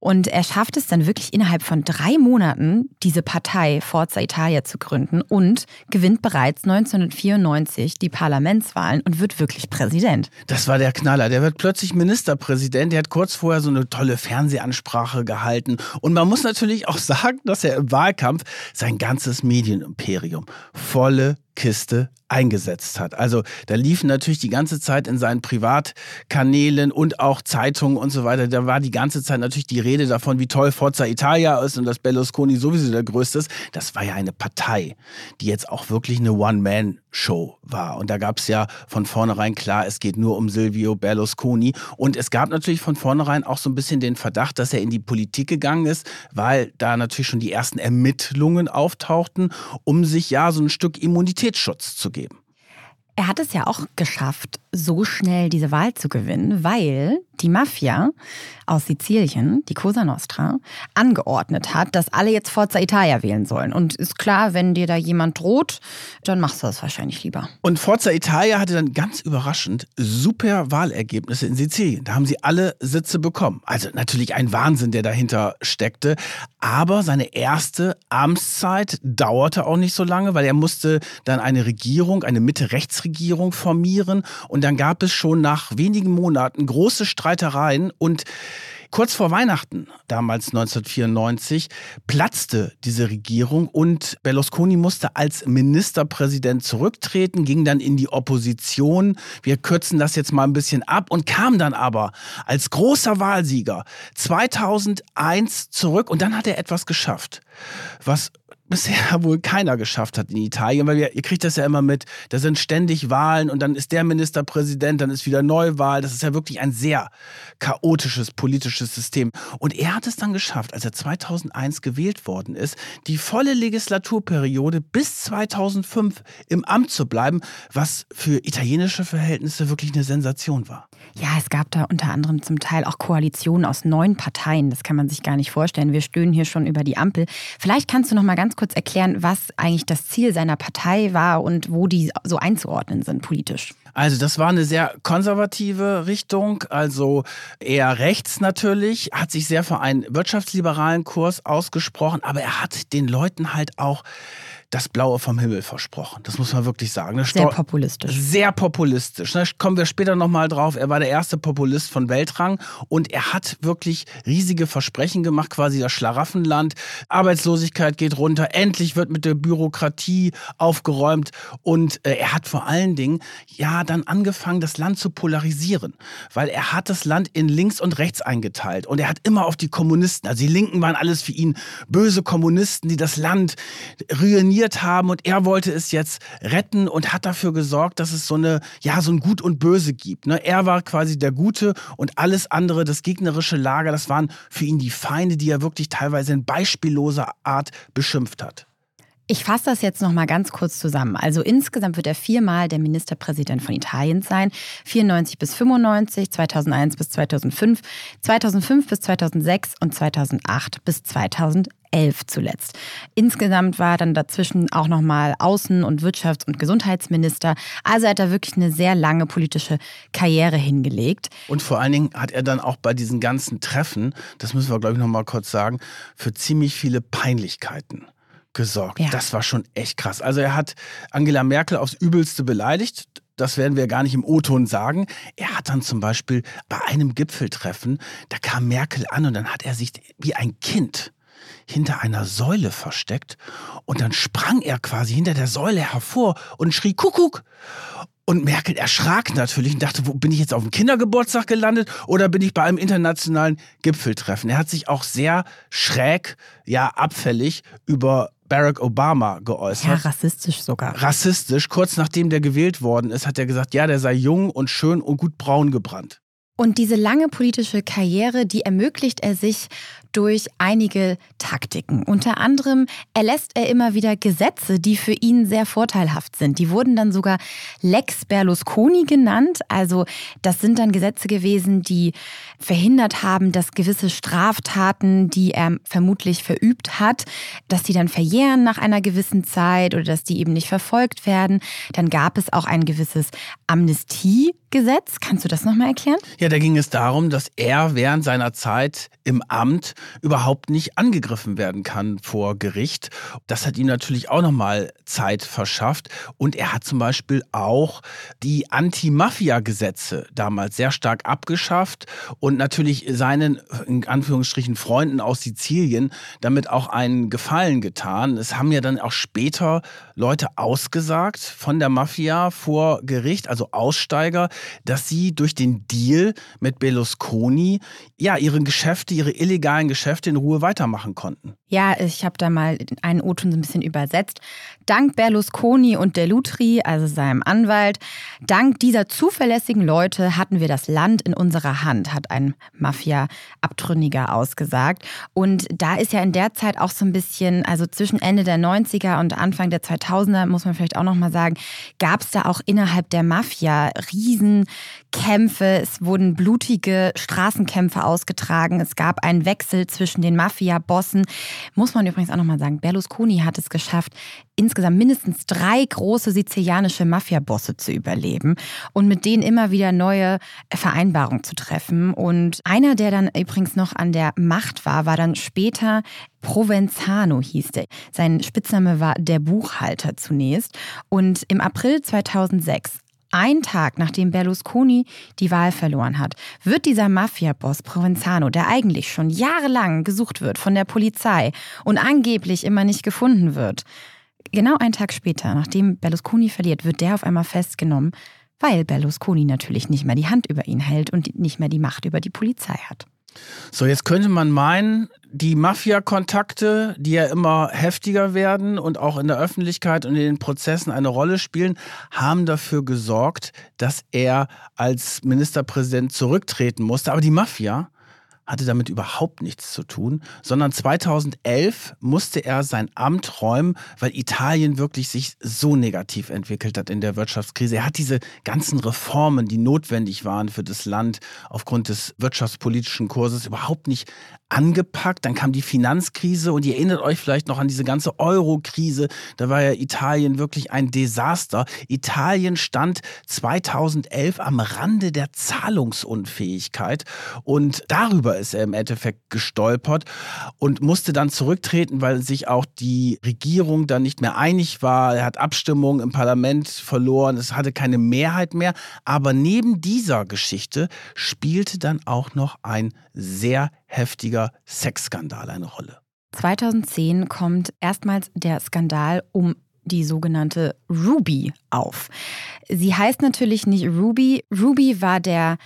Und er schafft es dann wirklich innerhalb von drei Monaten, diese Partei Forza Italia zu gründen und gewinnt bereits 1994 die Parlamentswahlen und wird wirklich Präsident. Das war der Knaller. Der wird plötzlich Ministerpräsident. Der hat kurz vorher so eine tolle Fernsehansprache gehalten. Und man muss natürlich auch sagen, dass er im Wahlkampf sein ganzes Medienimperium volle Kiste eingesetzt hat. Also da liefen natürlich die ganze Zeit in seinen Privatkanälen und auch Zeitungen und so weiter, da war die ganze Zeit natürlich die Rede davon, wie toll Forza Italia ist und dass Berlusconi sowieso der Größte ist. Das war ja eine Partei, die jetzt auch wirklich eine One-Man-Show war. Und da gab es ja von vornherein klar, es geht nur um Silvio Berlusconi. Und es gab natürlich von vornherein auch so ein bisschen den Verdacht, dass er in die Politik gegangen ist, weil da natürlich schon die ersten Ermittlungen auftauchten, um sich ja so ein Stück Immunitätsschutz zu geben. Er hat es ja auch geschafft, so schnell diese Wahl zu gewinnen, weil die Mafia aus Sizilien, die Cosa Nostra, angeordnet hat, dass alle jetzt Forza Italia wählen sollen. Und ist klar, wenn dir da jemand droht, dann machst du das wahrscheinlich lieber. Und Forza Italia hatte dann ganz überraschend super Wahlergebnisse in Sizilien. Da haben sie alle Sitze bekommen. Also natürlich ein Wahnsinn, der dahinter steckte. Aber seine erste Amtszeit dauerte auch nicht so lange, weil er musste dann eine Regierung, eine Mitte-Rechts-Regierung formieren. Und dann gab es schon nach wenigen Monaten große Streitereien und Kurz vor Weihnachten, damals 1994, platzte diese Regierung und Berlusconi musste als Ministerpräsident zurücktreten, ging dann in die Opposition. Wir kürzen das jetzt mal ein bisschen ab und kam dann aber als großer Wahlsieger 2001 zurück und dann hat er etwas geschafft, was bisher wohl keiner geschafft hat in Italien, weil ihr, ihr kriegt das ja immer mit, da sind ständig Wahlen und dann ist der Ministerpräsident, dann ist wieder Neuwahl. Das ist ja wirklich ein sehr chaotisches politisches System. Und er hat es dann geschafft, als er 2001 gewählt worden ist, die volle Legislaturperiode bis 2005 im Amt zu bleiben, was für italienische Verhältnisse wirklich eine Sensation war. Ja, es gab da unter anderem zum Teil auch Koalitionen aus neun Parteien. Das kann man sich gar nicht vorstellen. Wir stöhnen hier schon über die Ampel. Vielleicht kannst du noch mal ganz kurz erklären, was eigentlich das Ziel seiner Partei war und wo die so einzuordnen sind politisch? Also das war eine sehr konservative Richtung, also eher rechts natürlich, hat sich sehr für einen wirtschaftsliberalen Kurs ausgesprochen, aber er hat den Leuten halt auch das Blaue vom Himmel versprochen. Das muss man wirklich sagen. Sehr populistisch. Sehr populistisch. Da kommen wir später nochmal drauf. Er war der erste Populist von Weltrang und er hat wirklich riesige Versprechen gemacht, quasi das Schlaraffenland. Arbeitslosigkeit geht runter, endlich wird mit der Bürokratie aufgeräumt und äh, er hat vor allen Dingen ja dann angefangen, das Land zu polarisieren, weil er hat das Land in links und rechts eingeteilt und er hat immer auf die Kommunisten, also die Linken waren alles für ihn böse Kommunisten, die das Land ruiniert kritisiert haben und er wollte es jetzt retten und hat dafür gesorgt, dass es so eine, ja, so ein Gut und Böse gibt. Ne? Er war quasi der Gute und alles andere, das gegnerische Lager, das waren für ihn die Feinde, die er wirklich teilweise in beispielloser Art beschimpft hat. Ich fasse das jetzt noch mal ganz kurz zusammen. Also insgesamt wird er viermal der Ministerpräsident von Italien sein. 94 bis 95, 2001 bis 2005, 2005 bis 2006 und 2008 bis 2011 zuletzt. Insgesamt war er dann dazwischen auch noch mal Außen- und Wirtschafts- und Gesundheitsminister. Also hat er wirklich eine sehr lange politische Karriere hingelegt. Und vor allen Dingen hat er dann auch bei diesen ganzen Treffen, das müssen wir glaube ich noch mal kurz sagen, für ziemlich viele Peinlichkeiten gesorgt. Ja. Das war schon echt krass. Also er hat Angela Merkel aufs Übelste beleidigt. Das werden wir gar nicht im O-Ton sagen. Er hat dann zum Beispiel bei einem Gipfeltreffen, da kam Merkel an und dann hat er sich wie ein Kind hinter einer Säule versteckt und dann sprang er quasi hinter der Säule hervor und schrie Kuckuck. Und Merkel erschrak natürlich und dachte, wo bin ich jetzt auf dem Kindergeburtstag gelandet oder bin ich bei einem internationalen Gipfeltreffen? Er hat sich auch sehr schräg, ja abfällig über Barack Obama geäußert. Ja, rassistisch sogar. Rassistisch. Kurz nachdem der gewählt worden ist, hat er gesagt, ja, der sei jung und schön und gut braun gebrannt. Und diese lange politische Karriere, die ermöglicht er sich durch einige Taktiken. Unter anderem erlässt er immer wieder Gesetze, die für ihn sehr vorteilhaft sind. Die wurden dann sogar Lex Berlusconi genannt. Also das sind dann Gesetze gewesen, die verhindert haben, dass gewisse Straftaten, die er vermutlich verübt hat, dass die dann verjähren nach einer gewissen Zeit oder dass die eben nicht verfolgt werden. Dann gab es auch ein gewisses Amnestiegesetz. Kannst du das nochmal erklären? Ja, da ging es darum, dass er während seiner Zeit im Amt überhaupt nicht angegriffen werden kann vor Gericht. Das hat ihm natürlich auch nochmal Zeit verschafft. Und er hat zum Beispiel auch die Anti-Mafia-Gesetze damals sehr stark abgeschafft und natürlich seinen, in Anführungsstrichen, Freunden aus Sizilien damit auch einen Gefallen getan. Es haben ja dann auch später Leute ausgesagt von der Mafia vor Gericht, also Aussteiger, dass sie durch den Deal mit Berlusconi ja ihre Geschäfte, ihre illegalen Geschäfte in Ruhe weitermachen konnten. Ja, ich habe da mal einen O-Ton so ein bisschen übersetzt. Dank Berlusconi und Delutri, also seinem Anwalt, dank dieser zuverlässigen Leute hatten wir das Land in unserer Hand, hat ein Mafia-Abtrünniger ausgesagt. Und da ist ja in der Zeit auch so ein bisschen, also zwischen Ende der 90er und Anfang der 2000er, muss man vielleicht auch nochmal sagen, gab es da auch innerhalb der Mafia Riesenkämpfe. Es wurden blutige Straßenkämpfe ausgetragen. Es gab einen Wechsel zwischen den Mafia-Bossen. Muss man übrigens auch nochmal sagen, Berlusconi hat es geschafft, insgesamt mindestens drei große sizilianische Mafia-Bosse zu überleben und mit denen immer wieder neue Vereinbarungen zu treffen. Und einer, der dann übrigens noch an der Macht war, war dann später Provenzano hieß der. Sein Spitzname war der Buchhalter zunächst. Und im April 2006, ein Tag nachdem Berlusconi die Wahl verloren hat, wird dieser Mafia-Boss Provenzano, der eigentlich schon jahrelang gesucht wird von der Polizei und angeblich immer nicht gefunden wird, genau einen Tag später, nachdem Berlusconi verliert, wird der auf einmal festgenommen, weil Berlusconi natürlich nicht mehr die Hand über ihn hält und nicht mehr die Macht über die Polizei hat. So, jetzt könnte man meinen, die Mafia-Kontakte, die ja immer heftiger werden und auch in der Öffentlichkeit und in den Prozessen eine Rolle spielen, haben dafür gesorgt, dass er als Ministerpräsident zurücktreten musste. Aber die Mafia hatte damit überhaupt nichts zu tun, sondern 2011 musste er sein Amt räumen, weil Italien wirklich sich so negativ entwickelt hat in der Wirtschaftskrise. Er hat diese ganzen Reformen, die notwendig waren für das Land aufgrund des wirtschaftspolitischen Kurses, überhaupt nicht angepackt. Dann kam die Finanzkrise und ihr erinnert euch vielleicht noch an diese ganze Euro-Krise. Da war ja Italien wirklich ein Desaster. Italien stand 2011 am Rande der Zahlungsunfähigkeit und darüber ist er im Endeffekt gestolpert und musste dann zurücktreten, weil sich auch die Regierung dann nicht mehr einig war. Er hat Abstimmungen im Parlament verloren. Es hatte keine Mehrheit mehr. Aber neben dieser Geschichte spielte dann auch noch ein sehr heftiger Sexskandal eine Rolle. 2010 kommt erstmals der Skandal um die sogenannte Ruby auf. Sie heißt natürlich nicht Ruby. Ruby war der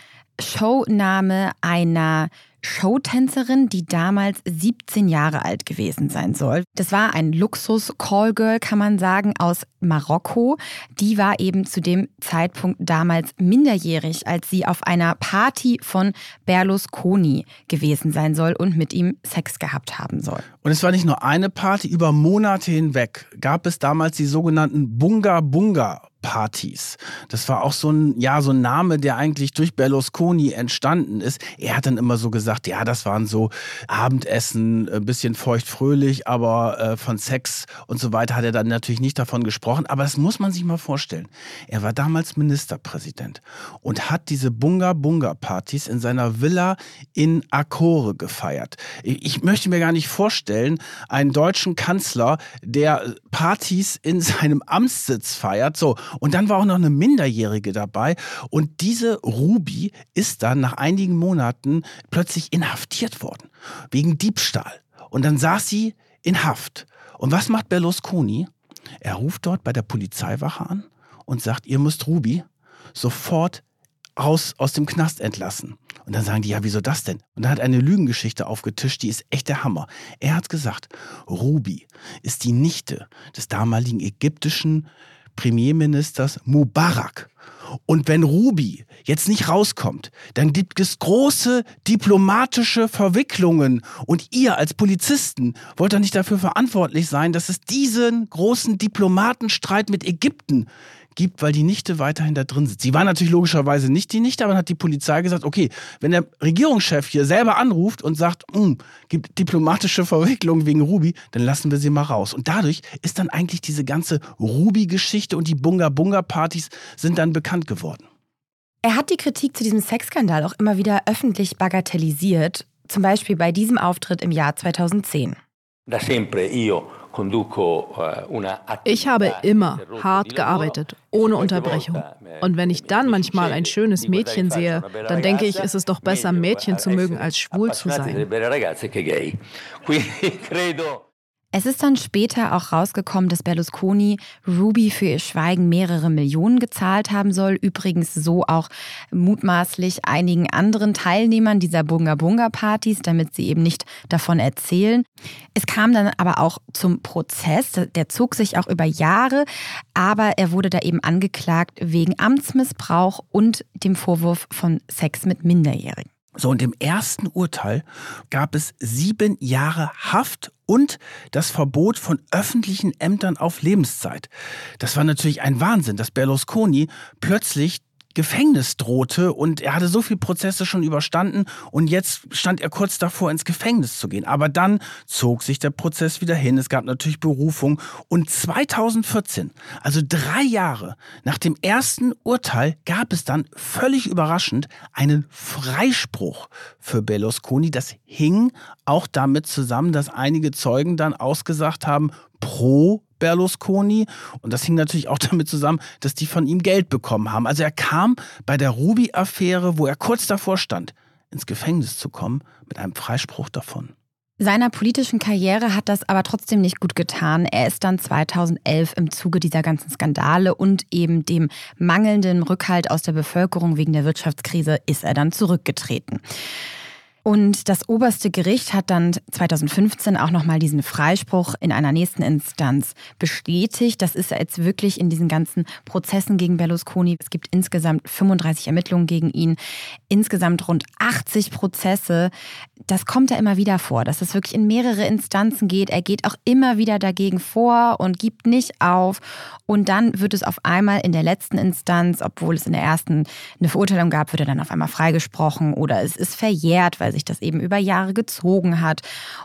Showname einer Showtänzerin, die damals 17 Jahre alt gewesen sein soll. Das war ein Luxus-Callgirl, kann man sagen, aus Marokko. Die war eben zu dem Zeitpunkt damals minderjährig, als sie auf einer Party von Berlusconi gewesen sein soll und mit ihm Sex gehabt haben soll. Und es war nicht nur eine Party, über Monate hinweg gab es damals die sogenannten Bunga Bunga Partys. Das war auch so ein, ja, so ein Name, der eigentlich durch Berlusconi entstanden ist. Er hat dann immer so gesagt, ja, das waren so Abendessen, ein bisschen feuchtfröhlich, aber äh, von Sex und so weiter hat er dann natürlich nicht davon gesprochen. Aber das muss man sich mal vorstellen. Er war damals Ministerpräsident und hat diese Bunga Bunga Partys in seiner Villa in Akore gefeiert. Ich möchte mir gar nicht vorstellen, einen deutschen Kanzler, der Partys in seinem Amtssitz feiert. So, und dann war auch noch eine Minderjährige dabei. Und diese Ruby ist dann nach einigen Monaten plötzlich inhaftiert worden. Wegen Diebstahl. Und dann saß sie in Haft. Und was macht Berlusconi? Er ruft dort bei der Polizeiwache an und sagt, ihr müsst Ruby sofort aus, aus dem Knast entlassen. Und dann sagen die, ja, wieso das denn? Und dann hat eine Lügengeschichte aufgetischt, die ist echt der Hammer. Er hat gesagt, Ruby ist die Nichte des damaligen ägyptischen Premierministers Mubarak. Und wenn Ruby jetzt nicht rauskommt, dann gibt es große diplomatische Verwicklungen. Und ihr als Polizisten wollt doch nicht dafür verantwortlich sein, dass es diesen großen Diplomatenstreit mit Ägypten gibt, weil die Nichte weiterhin da drin sitzt. Sie war natürlich logischerweise nicht die Nichte, aber dann hat die Polizei gesagt, okay, wenn der Regierungschef hier selber anruft und sagt, hm, gibt diplomatische Verwicklung wegen Ruby, dann lassen wir sie mal raus. Und dadurch ist dann eigentlich diese ganze Ruby-Geschichte und die Bunga-Bunga-Partys sind dann bekannt geworden. Er hat die Kritik zu diesem Sexskandal auch immer wieder öffentlich bagatellisiert, zum Beispiel bei diesem Auftritt im Jahr 2010. Da sempre io ich habe immer hart gearbeitet, ohne Unterbrechung. Und wenn ich dann manchmal ein schönes Mädchen sehe, dann denke ich, ist es doch besser, Mädchen zu mögen, als schwul zu sein. Es ist dann später auch rausgekommen, dass Berlusconi Ruby für ihr Schweigen mehrere Millionen gezahlt haben soll. Übrigens so auch mutmaßlich einigen anderen Teilnehmern dieser Bunga Bunga Partys, damit sie eben nicht davon erzählen. Es kam dann aber auch zum Prozess. Der zog sich auch über Jahre, aber er wurde da eben angeklagt wegen Amtsmissbrauch und dem Vorwurf von Sex mit Minderjährigen. So, und im ersten Urteil gab es sieben Jahre Haft und das Verbot von öffentlichen Ämtern auf Lebenszeit. Das war natürlich ein Wahnsinn, dass Berlusconi plötzlich Gefängnis drohte und er hatte so viele Prozesse schon überstanden und jetzt stand er kurz davor, ins Gefängnis zu gehen. Aber dann zog sich der Prozess wieder hin. Es gab natürlich Berufung und 2014, also drei Jahre nach dem ersten Urteil, gab es dann völlig überraschend einen Freispruch für Berlusconi. Das hing auch damit zusammen, dass einige Zeugen dann ausgesagt haben, pro Berlusconi. Und das hing natürlich auch damit zusammen, dass die von ihm Geld bekommen haben. Also er kam bei der Ruby-Affäre, wo er kurz davor stand, ins Gefängnis zu kommen, mit einem Freispruch davon. Seiner politischen Karriere hat das aber trotzdem nicht gut getan. Er ist dann 2011 im Zuge dieser ganzen Skandale und eben dem mangelnden Rückhalt aus der Bevölkerung wegen der Wirtschaftskrise ist er dann zurückgetreten. Und das oberste Gericht hat dann 2015 auch nochmal diesen Freispruch in einer nächsten Instanz bestätigt. Das ist jetzt wirklich in diesen ganzen Prozessen gegen Berlusconi. Es gibt insgesamt 35 Ermittlungen gegen ihn, insgesamt rund 80 Prozesse. Das kommt ja immer wieder vor, dass es wirklich in mehrere Instanzen geht. Er geht auch immer wieder dagegen vor und gibt nicht auf. Und dann wird es auf einmal in der letzten Instanz, obwohl es in der ersten eine Verurteilung gab, wird er dann auf einmal freigesprochen oder es ist verjährt, weil weil sich das eben über Jahre gezogen hat.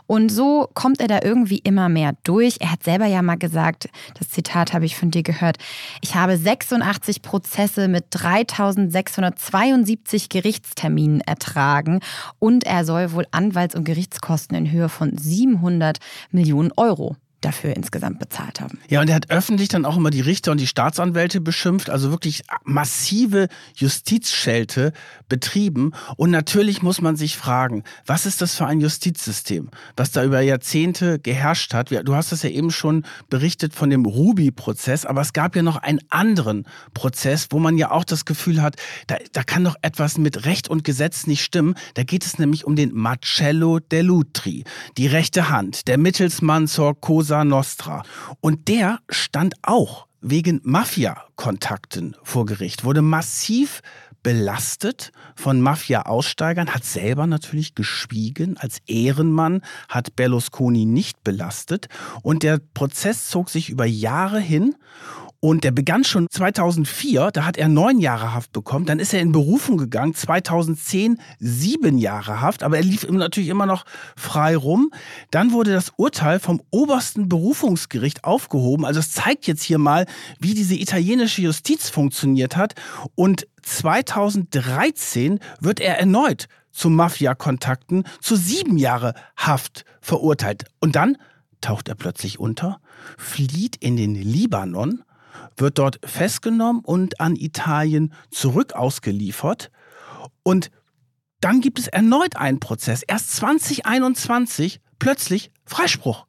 Und so kommt er da irgendwie immer mehr durch. Er hat selber ja mal gesagt, das Zitat habe ich von dir gehört, ich habe 86 Prozesse mit 3672 Gerichtsterminen ertragen und er soll wohl Anwalts- und Gerichtskosten in Höhe von 700 Millionen Euro dafür insgesamt bezahlt haben. Ja, und er hat öffentlich dann auch immer die Richter und die Staatsanwälte beschimpft, also wirklich massive Justizschelte betrieben. Und natürlich muss man sich fragen, was ist das für ein Justizsystem, was da über Jahrzehnte geherrscht hat? Du hast das ja eben schon berichtet von dem Ruby-Prozess, aber es gab ja noch einen anderen Prozess, wo man ja auch das Gefühl hat, da, da kann doch etwas mit Recht und Gesetz nicht stimmen. Da geht es nämlich um den Marcello Dell'Utri, die rechte Hand, der Mittelsmann zur Cosa Cosa Nostra. Und der stand auch wegen Mafia-Kontakten vor Gericht, wurde massiv belastet von Mafia-Aussteigern, hat selber natürlich geschwiegen. Als Ehrenmann hat Berlusconi nicht belastet. Und der Prozess zog sich über Jahre hin. Und der begann schon 2004, da hat er neun Jahre Haft bekommen. Dann ist er in Berufung gegangen, 2010 sieben Jahre Haft, aber er lief natürlich immer noch frei rum. Dann wurde das Urteil vom obersten Berufungsgericht aufgehoben. Also es zeigt jetzt hier mal, wie diese italienische Justiz funktioniert hat. Und 2013 wird er erneut zu Mafia-Kontakten zu sieben Jahre Haft verurteilt. Und dann taucht er plötzlich unter, flieht in den Libanon wird dort festgenommen und an Italien zurück ausgeliefert. Und dann gibt es erneut einen Prozess. Erst 2021 plötzlich Freispruch.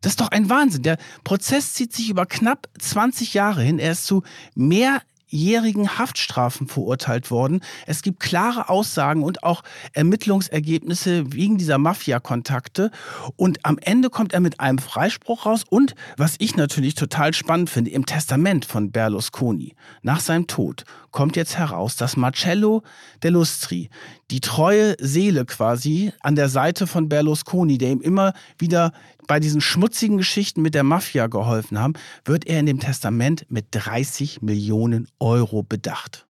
Das ist doch ein Wahnsinn. Der Prozess zieht sich über knapp 20 Jahre hin. Er ist zu mehr jährigen Haftstrafen verurteilt worden. Es gibt klare Aussagen und auch Ermittlungsergebnisse wegen dieser Mafia-Kontakte. Und am Ende kommt er mit einem Freispruch raus. Und was ich natürlich total spannend finde, im Testament von Berlusconi nach seinem Tod kommt jetzt heraus, dass Marcello Dell'Ustri, die treue Seele quasi an der Seite von Berlusconi, der ihm immer wieder bei diesen schmutzigen Geschichten mit der Mafia geholfen haben, wird er in dem Testament mit 30 Millionen Euro bedacht.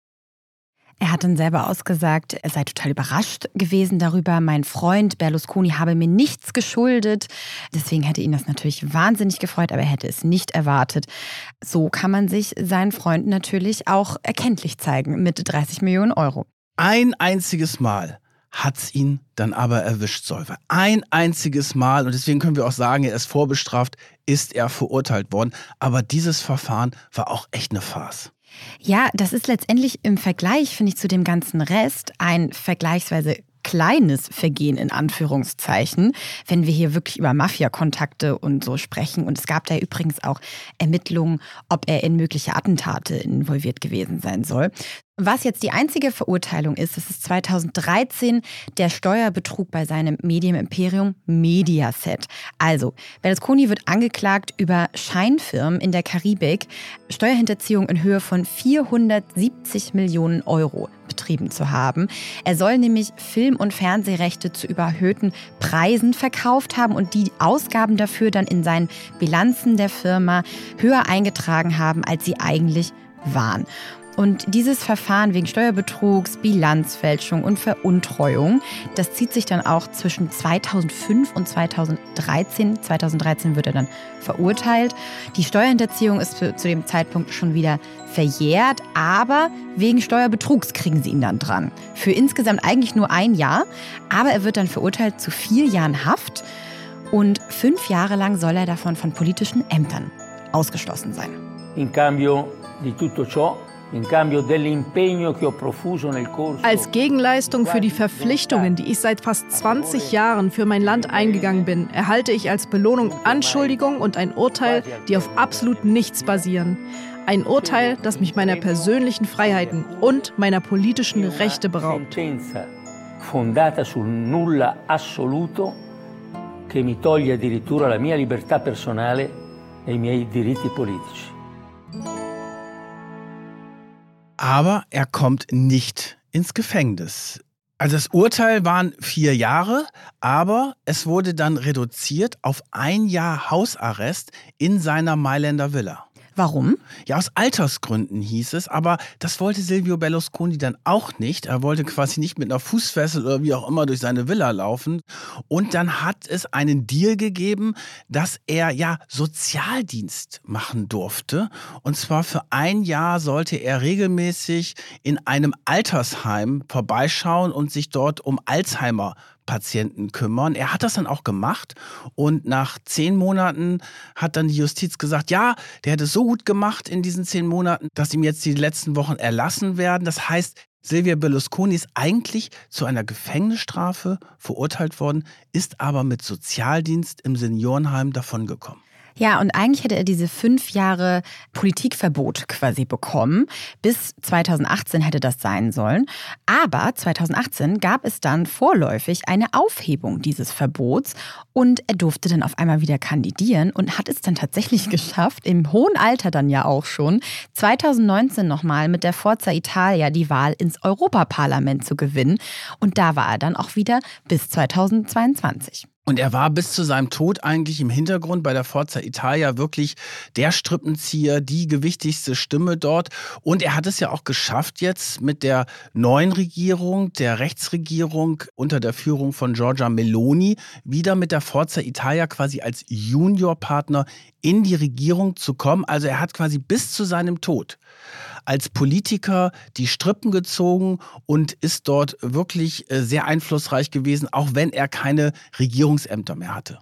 Er hat dann selber ausgesagt, er sei total überrascht gewesen darüber. Mein Freund Berlusconi habe mir nichts geschuldet. Deswegen hätte ihn das natürlich wahnsinnig gefreut, aber er hätte es nicht erwartet. So kann man sich seinen Freund natürlich auch erkenntlich zeigen mit 30 Millionen Euro. Ein einziges Mal hat's ihn dann aber erwischt, Solver. Ein einziges Mal, und deswegen können wir auch sagen, er ist vorbestraft, ist er verurteilt worden. Aber dieses Verfahren war auch echt eine Farce. Ja, das ist letztendlich im Vergleich, finde ich, zu dem ganzen Rest ein vergleichsweise kleines Vergehen in Anführungszeichen, wenn wir hier wirklich über Mafia-Kontakte und so sprechen. Und es gab da übrigens auch Ermittlungen, ob er in mögliche Attentate involviert gewesen sein soll. Was jetzt die einzige Verurteilung ist, das ist 2013 der Steuerbetrug bei seinem Medienimperium Mediaset. Also, Berlusconi wird angeklagt über Scheinfirmen in der Karibik, Steuerhinterziehung in Höhe von 470 Millionen Euro betrieben zu haben. Er soll nämlich Film- und Fernsehrechte zu überhöhten Preisen verkauft haben und die Ausgaben dafür dann in seinen Bilanzen der Firma höher eingetragen haben, als sie eigentlich waren. Und dieses Verfahren wegen Steuerbetrugs, Bilanzfälschung und Veruntreuung, das zieht sich dann auch zwischen 2005 und 2013. 2013 wird er dann verurteilt. Die Steuerhinterziehung ist zu dem Zeitpunkt schon wieder verjährt, aber wegen Steuerbetrugs kriegen sie ihn dann dran. Für insgesamt eigentlich nur ein Jahr, aber er wird dann verurteilt zu vier Jahren Haft und fünf Jahre lang soll er davon von politischen Ämtern ausgeschlossen sein. In cambio di tutto ciò als Gegenleistung für die Verpflichtungen, die ich seit fast 20 Jahren für mein Land eingegangen bin, erhalte ich als Belohnung Anschuldigung und ein Urteil, die auf absolut nichts basieren. Ein Urteil, das mich meiner persönlichen Freiheiten und meiner politischen Rechte beraubt. Fondata sul nulla assoluto che mi toglie addirittura la mia libertà personale e i miei diritti politici. Aber er kommt nicht ins Gefängnis. Also das Urteil waren vier Jahre, aber es wurde dann reduziert auf ein Jahr Hausarrest in seiner Mailänder Villa. Warum? Ja, aus Altersgründen hieß es, aber das wollte Silvio Berlusconi dann auch nicht. Er wollte quasi nicht mit einer Fußfessel oder wie auch immer durch seine Villa laufen. Und dann hat es einen Deal gegeben, dass er ja Sozialdienst machen durfte. Und zwar für ein Jahr sollte er regelmäßig in einem Altersheim vorbeischauen und sich dort um Alzheimer Patienten kümmern. Er hat das dann auch gemacht und nach zehn Monaten hat dann die Justiz gesagt, ja, der hätte es so gut gemacht in diesen zehn Monaten, dass ihm jetzt die letzten Wochen erlassen werden. Das heißt, Silvia Berlusconi ist eigentlich zu einer Gefängnisstrafe verurteilt worden, ist aber mit Sozialdienst im Seniorenheim davongekommen. Ja, und eigentlich hätte er diese fünf Jahre Politikverbot quasi bekommen. Bis 2018 hätte das sein sollen. Aber 2018 gab es dann vorläufig eine Aufhebung dieses Verbots und er durfte dann auf einmal wieder kandidieren und hat es dann tatsächlich geschafft, im hohen Alter dann ja auch schon, 2019 nochmal mit der Forza Italia die Wahl ins Europaparlament zu gewinnen. Und da war er dann auch wieder bis 2022. Und er war bis zu seinem Tod eigentlich im Hintergrund bei der Forza Italia wirklich der Strippenzieher, die gewichtigste Stimme dort. Und er hat es ja auch geschafft jetzt mit der neuen Regierung, der Rechtsregierung unter der Führung von Giorgia Meloni, wieder mit der Forza Italia quasi als Juniorpartner in die Regierung zu kommen. Also er hat quasi bis zu seinem Tod als Politiker die Strippen gezogen und ist dort wirklich äh, sehr einflussreich gewesen, auch wenn er keine Regierungsämter mehr hatte.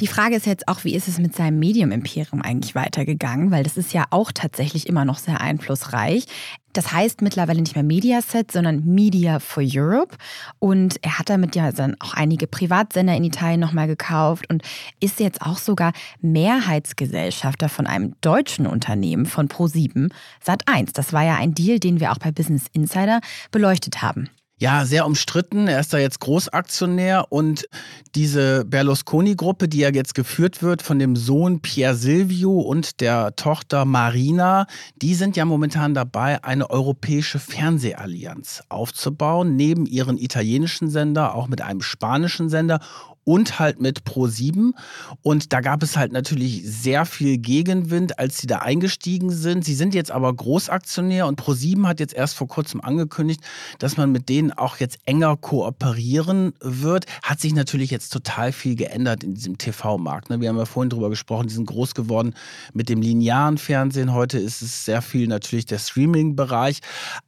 Die Frage ist jetzt auch, wie ist es mit seinem Medium-Imperium eigentlich weitergegangen? Weil das ist ja auch tatsächlich immer noch sehr einflussreich. Das heißt mittlerweile nicht mehr Mediaset, sondern Media for Europe. Und er hat damit ja dann auch einige Privatsender in Italien nochmal gekauft und ist jetzt auch sogar Mehrheitsgesellschafter von einem deutschen Unternehmen von Pro7 Sat1. Das war ja ein Deal, den wir auch bei Business Insider beleuchtet haben. Ja, sehr umstritten. Er ist da jetzt Großaktionär und diese Berlusconi-Gruppe, die ja jetzt geführt wird von dem Sohn Pier Silvio und der Tochter Marina, die sind ja momentan dabei, eine europäische Fernsehallianz aufzubauen, neben ihren italienischen Sender, auch mit einem spanischen Sender und halt mit Pro7. Und da gab es halt natürlich sehr viel Gegenwind, als sie da eingestiegen sind. Sie sind jetzt aber Großaktionär und Pro7 hat jetzt erst vor kurzem angekündigt, dass man mit denen auch jetzt enger kooperieren wird. Hat sich natürlich jetzt total viel geändert in diesem TV-Markt. Ne? Wir haben ja vorhin drüber gesprochen, die sind groß geworden mit dem linearen Fernsehen. Heute ist es sehr viel natürlich der Streaming-Bereich.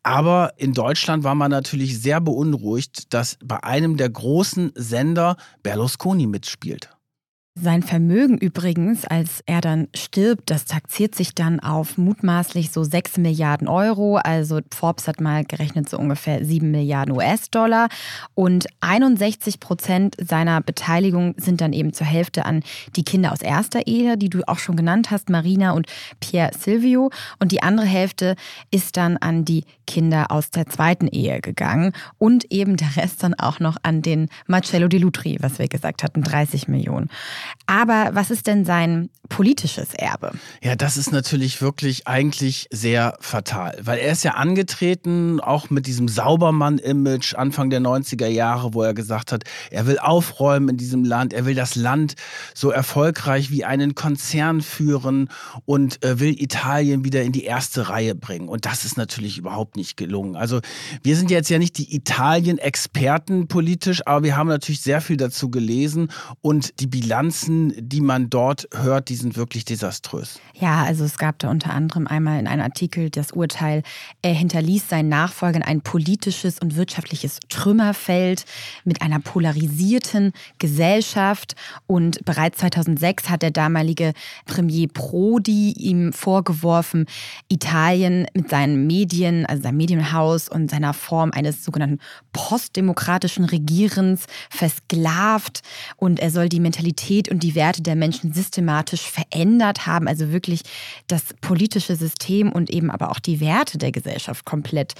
Aber in Deutschland war man natürlich sehr beunruhigt, dass bei einem der großen Sender Berlusconi Berlusconi mitspielt. Sein Vermögen übrigens, als er dann stirbt, das taxiert sich dann auf mutmaßlich so 6 Milliarden Euro. Also Forbes hat mal gerechnet so ungefähr 7 Milliarden US-Dollar. Und 61 Prozent seiner Beteiligung sind dann eben zur Hälfte an die Kinder aus erster Ehe, die du auch schon genannt hast, Marina und Pierre Silvio. Und die andere Hälfte ist dann an die Kinder aus der zweiten Ehe gegangen. Und eben der Rest dann auch noch an den Marcello Di Lutri, was wir gesagt hatten, 30 Millionen. Aber was ist denn sein politisches Erbe? Ja, das ist natürlich wirklich eigentlich sehr fatal, weil er ist ja angetreten, auch mit diesem Saubermann-Image Anfang der 90er Jahre, wo er gesagt hat, er will aufräumen in diesem Land, er will das Land so erfolgreich wie einen Konzern führen und äh, will Italien wieder in die erste Reihe bringen. Und das ist natürlich überhaupt nicht gelungen. Also wir sind jetzt ja nicht die Italien-Experten politisch, aber wir haben natürlich sehr viel dazu gelesen und die Bilanz Bilanzen, die man dort hört, die sind wirklich desaströs. Ja, also es gab da unter anderem einmal in einem Artikel das Urteil, er hinterließ seinen Nachfolgern ein politisches und wirtschaftliches Trümmerfeld mit einer polarisierten Gesellschaft. Und bereits 2006 hat der damalige Premier Prodi ihm vorgeworfen, Italien mit seinen Medien, also seinem Medienhaus und seiner Form eines sogenannten postdemokratischen Regierens versklavt. Und er soll die Mentalität und die Werte der Menschen systematisch verändert haben, also wirklich das politische System und eben aber auch die Werte der Gesellschaft komplett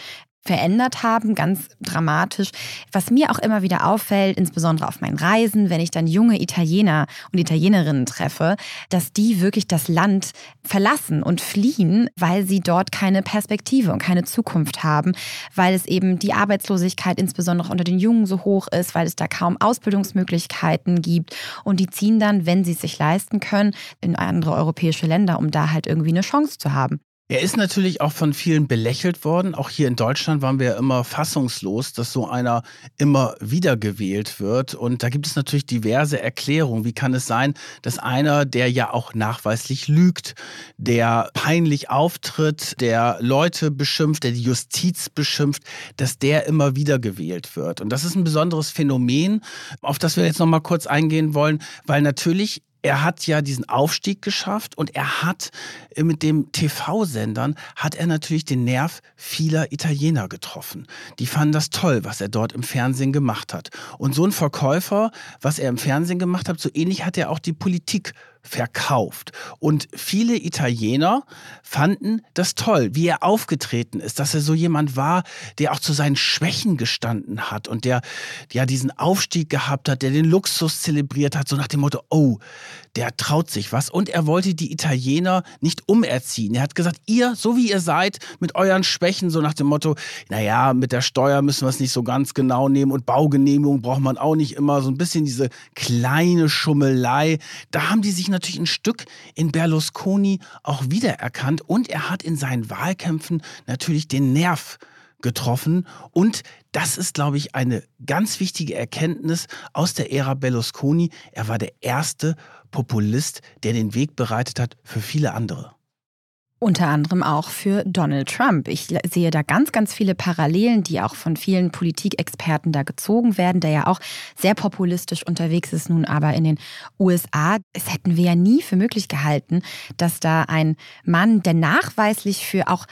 verändert haben, ganz dramatisch. Was mir auch immer wieder auffällt, insbesondere auf meinen Reisen, wenn ich dann junge Italiener und Italienerinnen treffe, dass die wirklich das Land verlassen und fliehen, weil sie dort keine Perspektive und keine Zukunft haben, weil es eben die Arbeitslosigkeit insbesondere unter den Jungen so hoch ist, weil es da kaum Ausbildungsmöglichkeiten gibt und die ziehen dann, wenn sie es sich leisten können, in andere europäische Länder, um da halt irgendwie eine Chance zu haben. Er ist natürlich auch von vielen belächelt worden. Auch hier in Deutschland waren wir ja immer fassungslos, dass so einer immer wieder gewählt wird. Und da gibt es natürlich diverse Erklärungen. Wie kann es sein, dass einer, der ja auch nachweislich lügt, der peinlich auftritt, der Leute beschimpft, der die Justiz beschimpft, dass der immer wieder gewählt wird? Und das ist ein besonderes Phänomen, auf das wir jetzt noch mal kurz eingehen wollen, weil natürlich er hat ja diesen Aufstieg geschafft und er hat äh, mit dem TV-Sendern hat er natürlich den Nerv vieler Italiener getroffen. Die fanden das toll, was er dort im Fernsehen gemacht hat. Und so ein Verkäufer, was er im Fernsehen gemacht hat, so ähnlich hat er auch die Politik verkauft. Und viele Italiener fanden das toll, wie er aufgetreten ist, dass er so jemand war, der auch zu seinen Schwächen gestanden hat und der ja diesen Aufstieg gehabt hat, der den Luxus zelebriert hat, so nach dem Motto, oh, der traut sich was. Und er wollte die Italiener nicht umerziehen. Er hat gesagt, ihr, so wie ihr seid, mit euren Schwächen, so nach dem Motto, naja, mit der Steuer müssen wir es nicht so ganz genau nehmen und Baugenehmigung braucht man auch nicht immer, so ein bisschen diese kleine Schummelei. Da haben die sich natürlich ein Stück in Berlusconi auch wiedererkannt und er hat in seinen Wahlkämpfen natürlich den Nerv getroffen. Und das ist, glaube ich, eine ganz wichtige Erkenntnis aus der Ära Berlusconi. Er war der erste Populist, der den Weg bereitet hat für viele andere. Unter anderem auch für Donald Trump. Ich sehe da ganz, ganz viele Parallelen, die auch von vielen Politikexperten da gezogen werden, der ja auch sehr populistisch unterwegs ist, nun aber in den USA. Es hätten wir ja nie für möglich gehalten, dass da ein Mann, der nachweislich für auch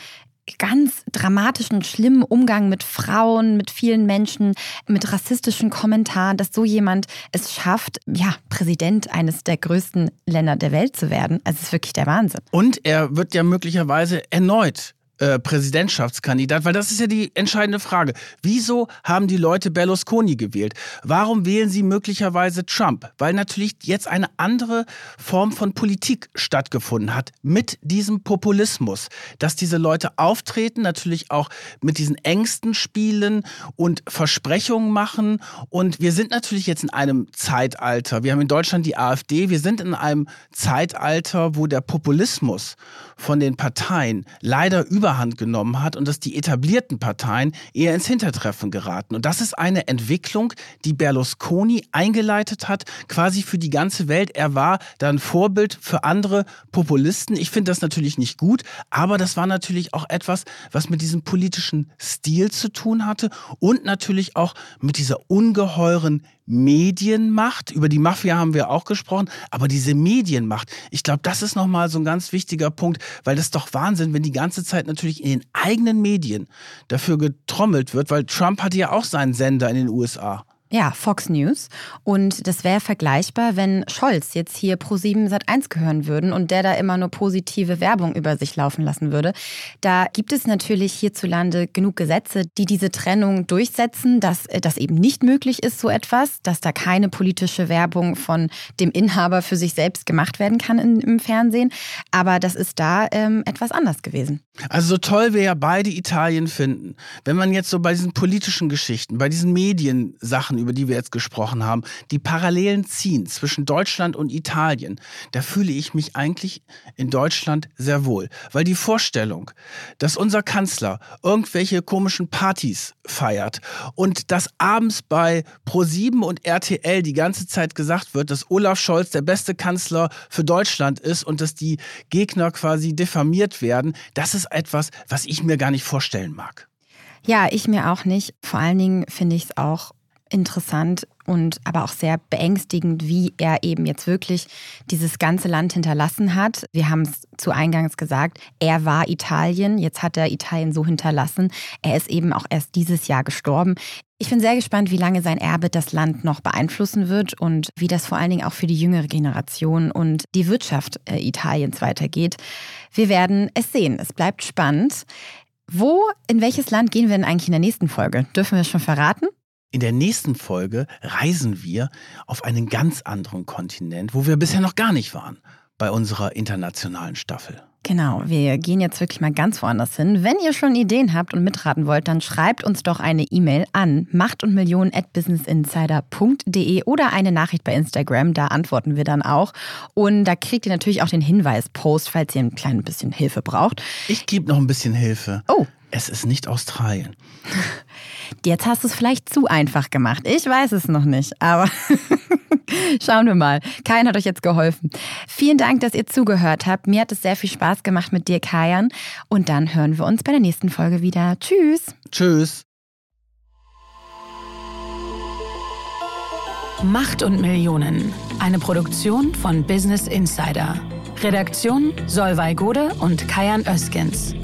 ganz dramatischen, schlimmen Umgang mit Frauen, mit vielen Menschen, mit rassistischen Kommentaren, dass so jemand es schafft, ja, Präsident eines der größten Länder der Welt zu werden. Also es ist wirklich der Wahnsinn. Und er wird ja möglicherweise erneut äh, Präsidentschaftskandidat? Weil das ist ja die entscheidende Frage. Wieso haben die Leute Berlusconi gewählt? Warum wählen sie möglicherweise Trump? Weil natürlich jetzt eine andere Form von Politik stattgefunden hat mit diesem Populismus, dass diese Leute auftreten, natürlich auch mit diesen Ängsten spielen und Versprechungen machen. Und wir sind natürlich jetzt in einem Zeitalter. Wir haben in Deutschland die AfD. Wir sind in einem Zeitalter, wo der Populismus von den Parteien leider über Überhand genommen hat und dass die etablierten Parteien eher ins Hintertreffen geraten. Und das ist eine Entwicklung, die Berlusconi eingeleitet hat, quasi für die ganze Welt. Er war dann Vorbild für andere Populisten. Ich finde das natürlich nicht gut, aber das war natürlich auch etwas, was mit diesem politischen Stil zu tun hatte und natürlich auch mit dieser ungeheuren Medienmacht, über die Mafia haben wir auch gesprochen, aber diese Medienmacht, ich glaube, das ist nochmal so ein ganz wichtiger Punkt, weil das ist doch Wahnsinn, wenn die ganze Zeit natürlich in den eigenen Medien dafür getrommelt wird, weil Trump hatte ja auch seinen Sender in den USA. Ja, Fox News. Und das wäre vergleichbar, wenn Scholz jetzt hier Pro7 Sat1 gehören würden und der da immer nur positive Werbung über sich laufen lassen würde. Da gibt es natürlich hierzulande genug Gesetze, die diese Trennung durchsetzen, dass äh, das eben nicht möglich ist, so etwas, dass da keine politische Werbung von dem Inhaber für sich selbst gemacht werden kann in, im Fernsehen. Aber das ist da ähm, etwas anders gewesen. Also so toll wir ja beide Italien finden, wenn man jetzt so bei diesen politischen Geschichten, bei diesen Mediensachen über die wir jetzt gesprochen haben, die Parallelen ziehen zwischen Deutschland und Italien, da fühle ich mich eigentlich in Deutschland sehr wohl. Weil die Vorstellung, dass unser Kanzler irgendwelche komischen Partys feiert und dass abends bei Pro7 und RTL die ganze Zeit gesagt wird, dass Olaf Scholz der beste Kanzler für Deutschland ist und dass die Gegner quasi diffamiert werden, das ist etwas, was ich mir gar nicht vorstellen mag. Ja, ich mir auch nicht. Vor allen Dingen finde ich es auch interessant und aber auch sehr beängstigend, wie er eben jetzt wirklich dieses ganze Land hinterlassen hat. Wir haben es zu Eingangs gesagt, er war Italien, jetzt hat er Italien so hinterlassen. Er ist eben auch erst dieses Jahr gestorben. Ich bin sehr gespannt, wie lange sein Erbe das Land noch beeinflussen wird und wie das vor allen Dingen auch für die jüngere Generation und die Wirtschaft äh, Italiens weitergeht. Wir werden es sehen. Es bleibt spannend. Wo, in welches Land gehen wir denn eigentlich in der nächsten Folge? Dürfen wir es schon verraten? In der nächsten Folge reisen wir auf einen ganz anderen Kontinent, wo wir bisher noch gar nicht waren, bei unserer internationalen Staffel. Genau, wir gehen jetzt wirklich mal ganz woanders hin. Wenn ihr schon Ideen habt und mitraten wollt, dann schreibt uns doch eine E-Mail an macht und Millionen at businessinsider.de oder eine Nachricht bei Instagram, da antworten wir dann auch. Und da kriegt ihr natürlich auch den Hinweis-Post, falls ihr ein klein bisschen Hilfe braucht. Ich gebe noch ein bisschen Hilfe. Oh. Es ist nicht Australien. Jetzt hast du es vielleicht zu einfach gemacht. Ich weiß es noch nicht, aber schauen wir mal. Kajan hat euch jetzt geholfen. Vielen Dank, dass ihr zugehört habt. Mir hat es sehr viel Spaß gemacht mit dir, Kajan. Und dann hören wir uns bei der nächsten Folge wieder. Tschüss. Tschüss. Macht und Millionen. Eine Produktion von Business Insider. Redaktion Solvay Gode und Kajan Öskens.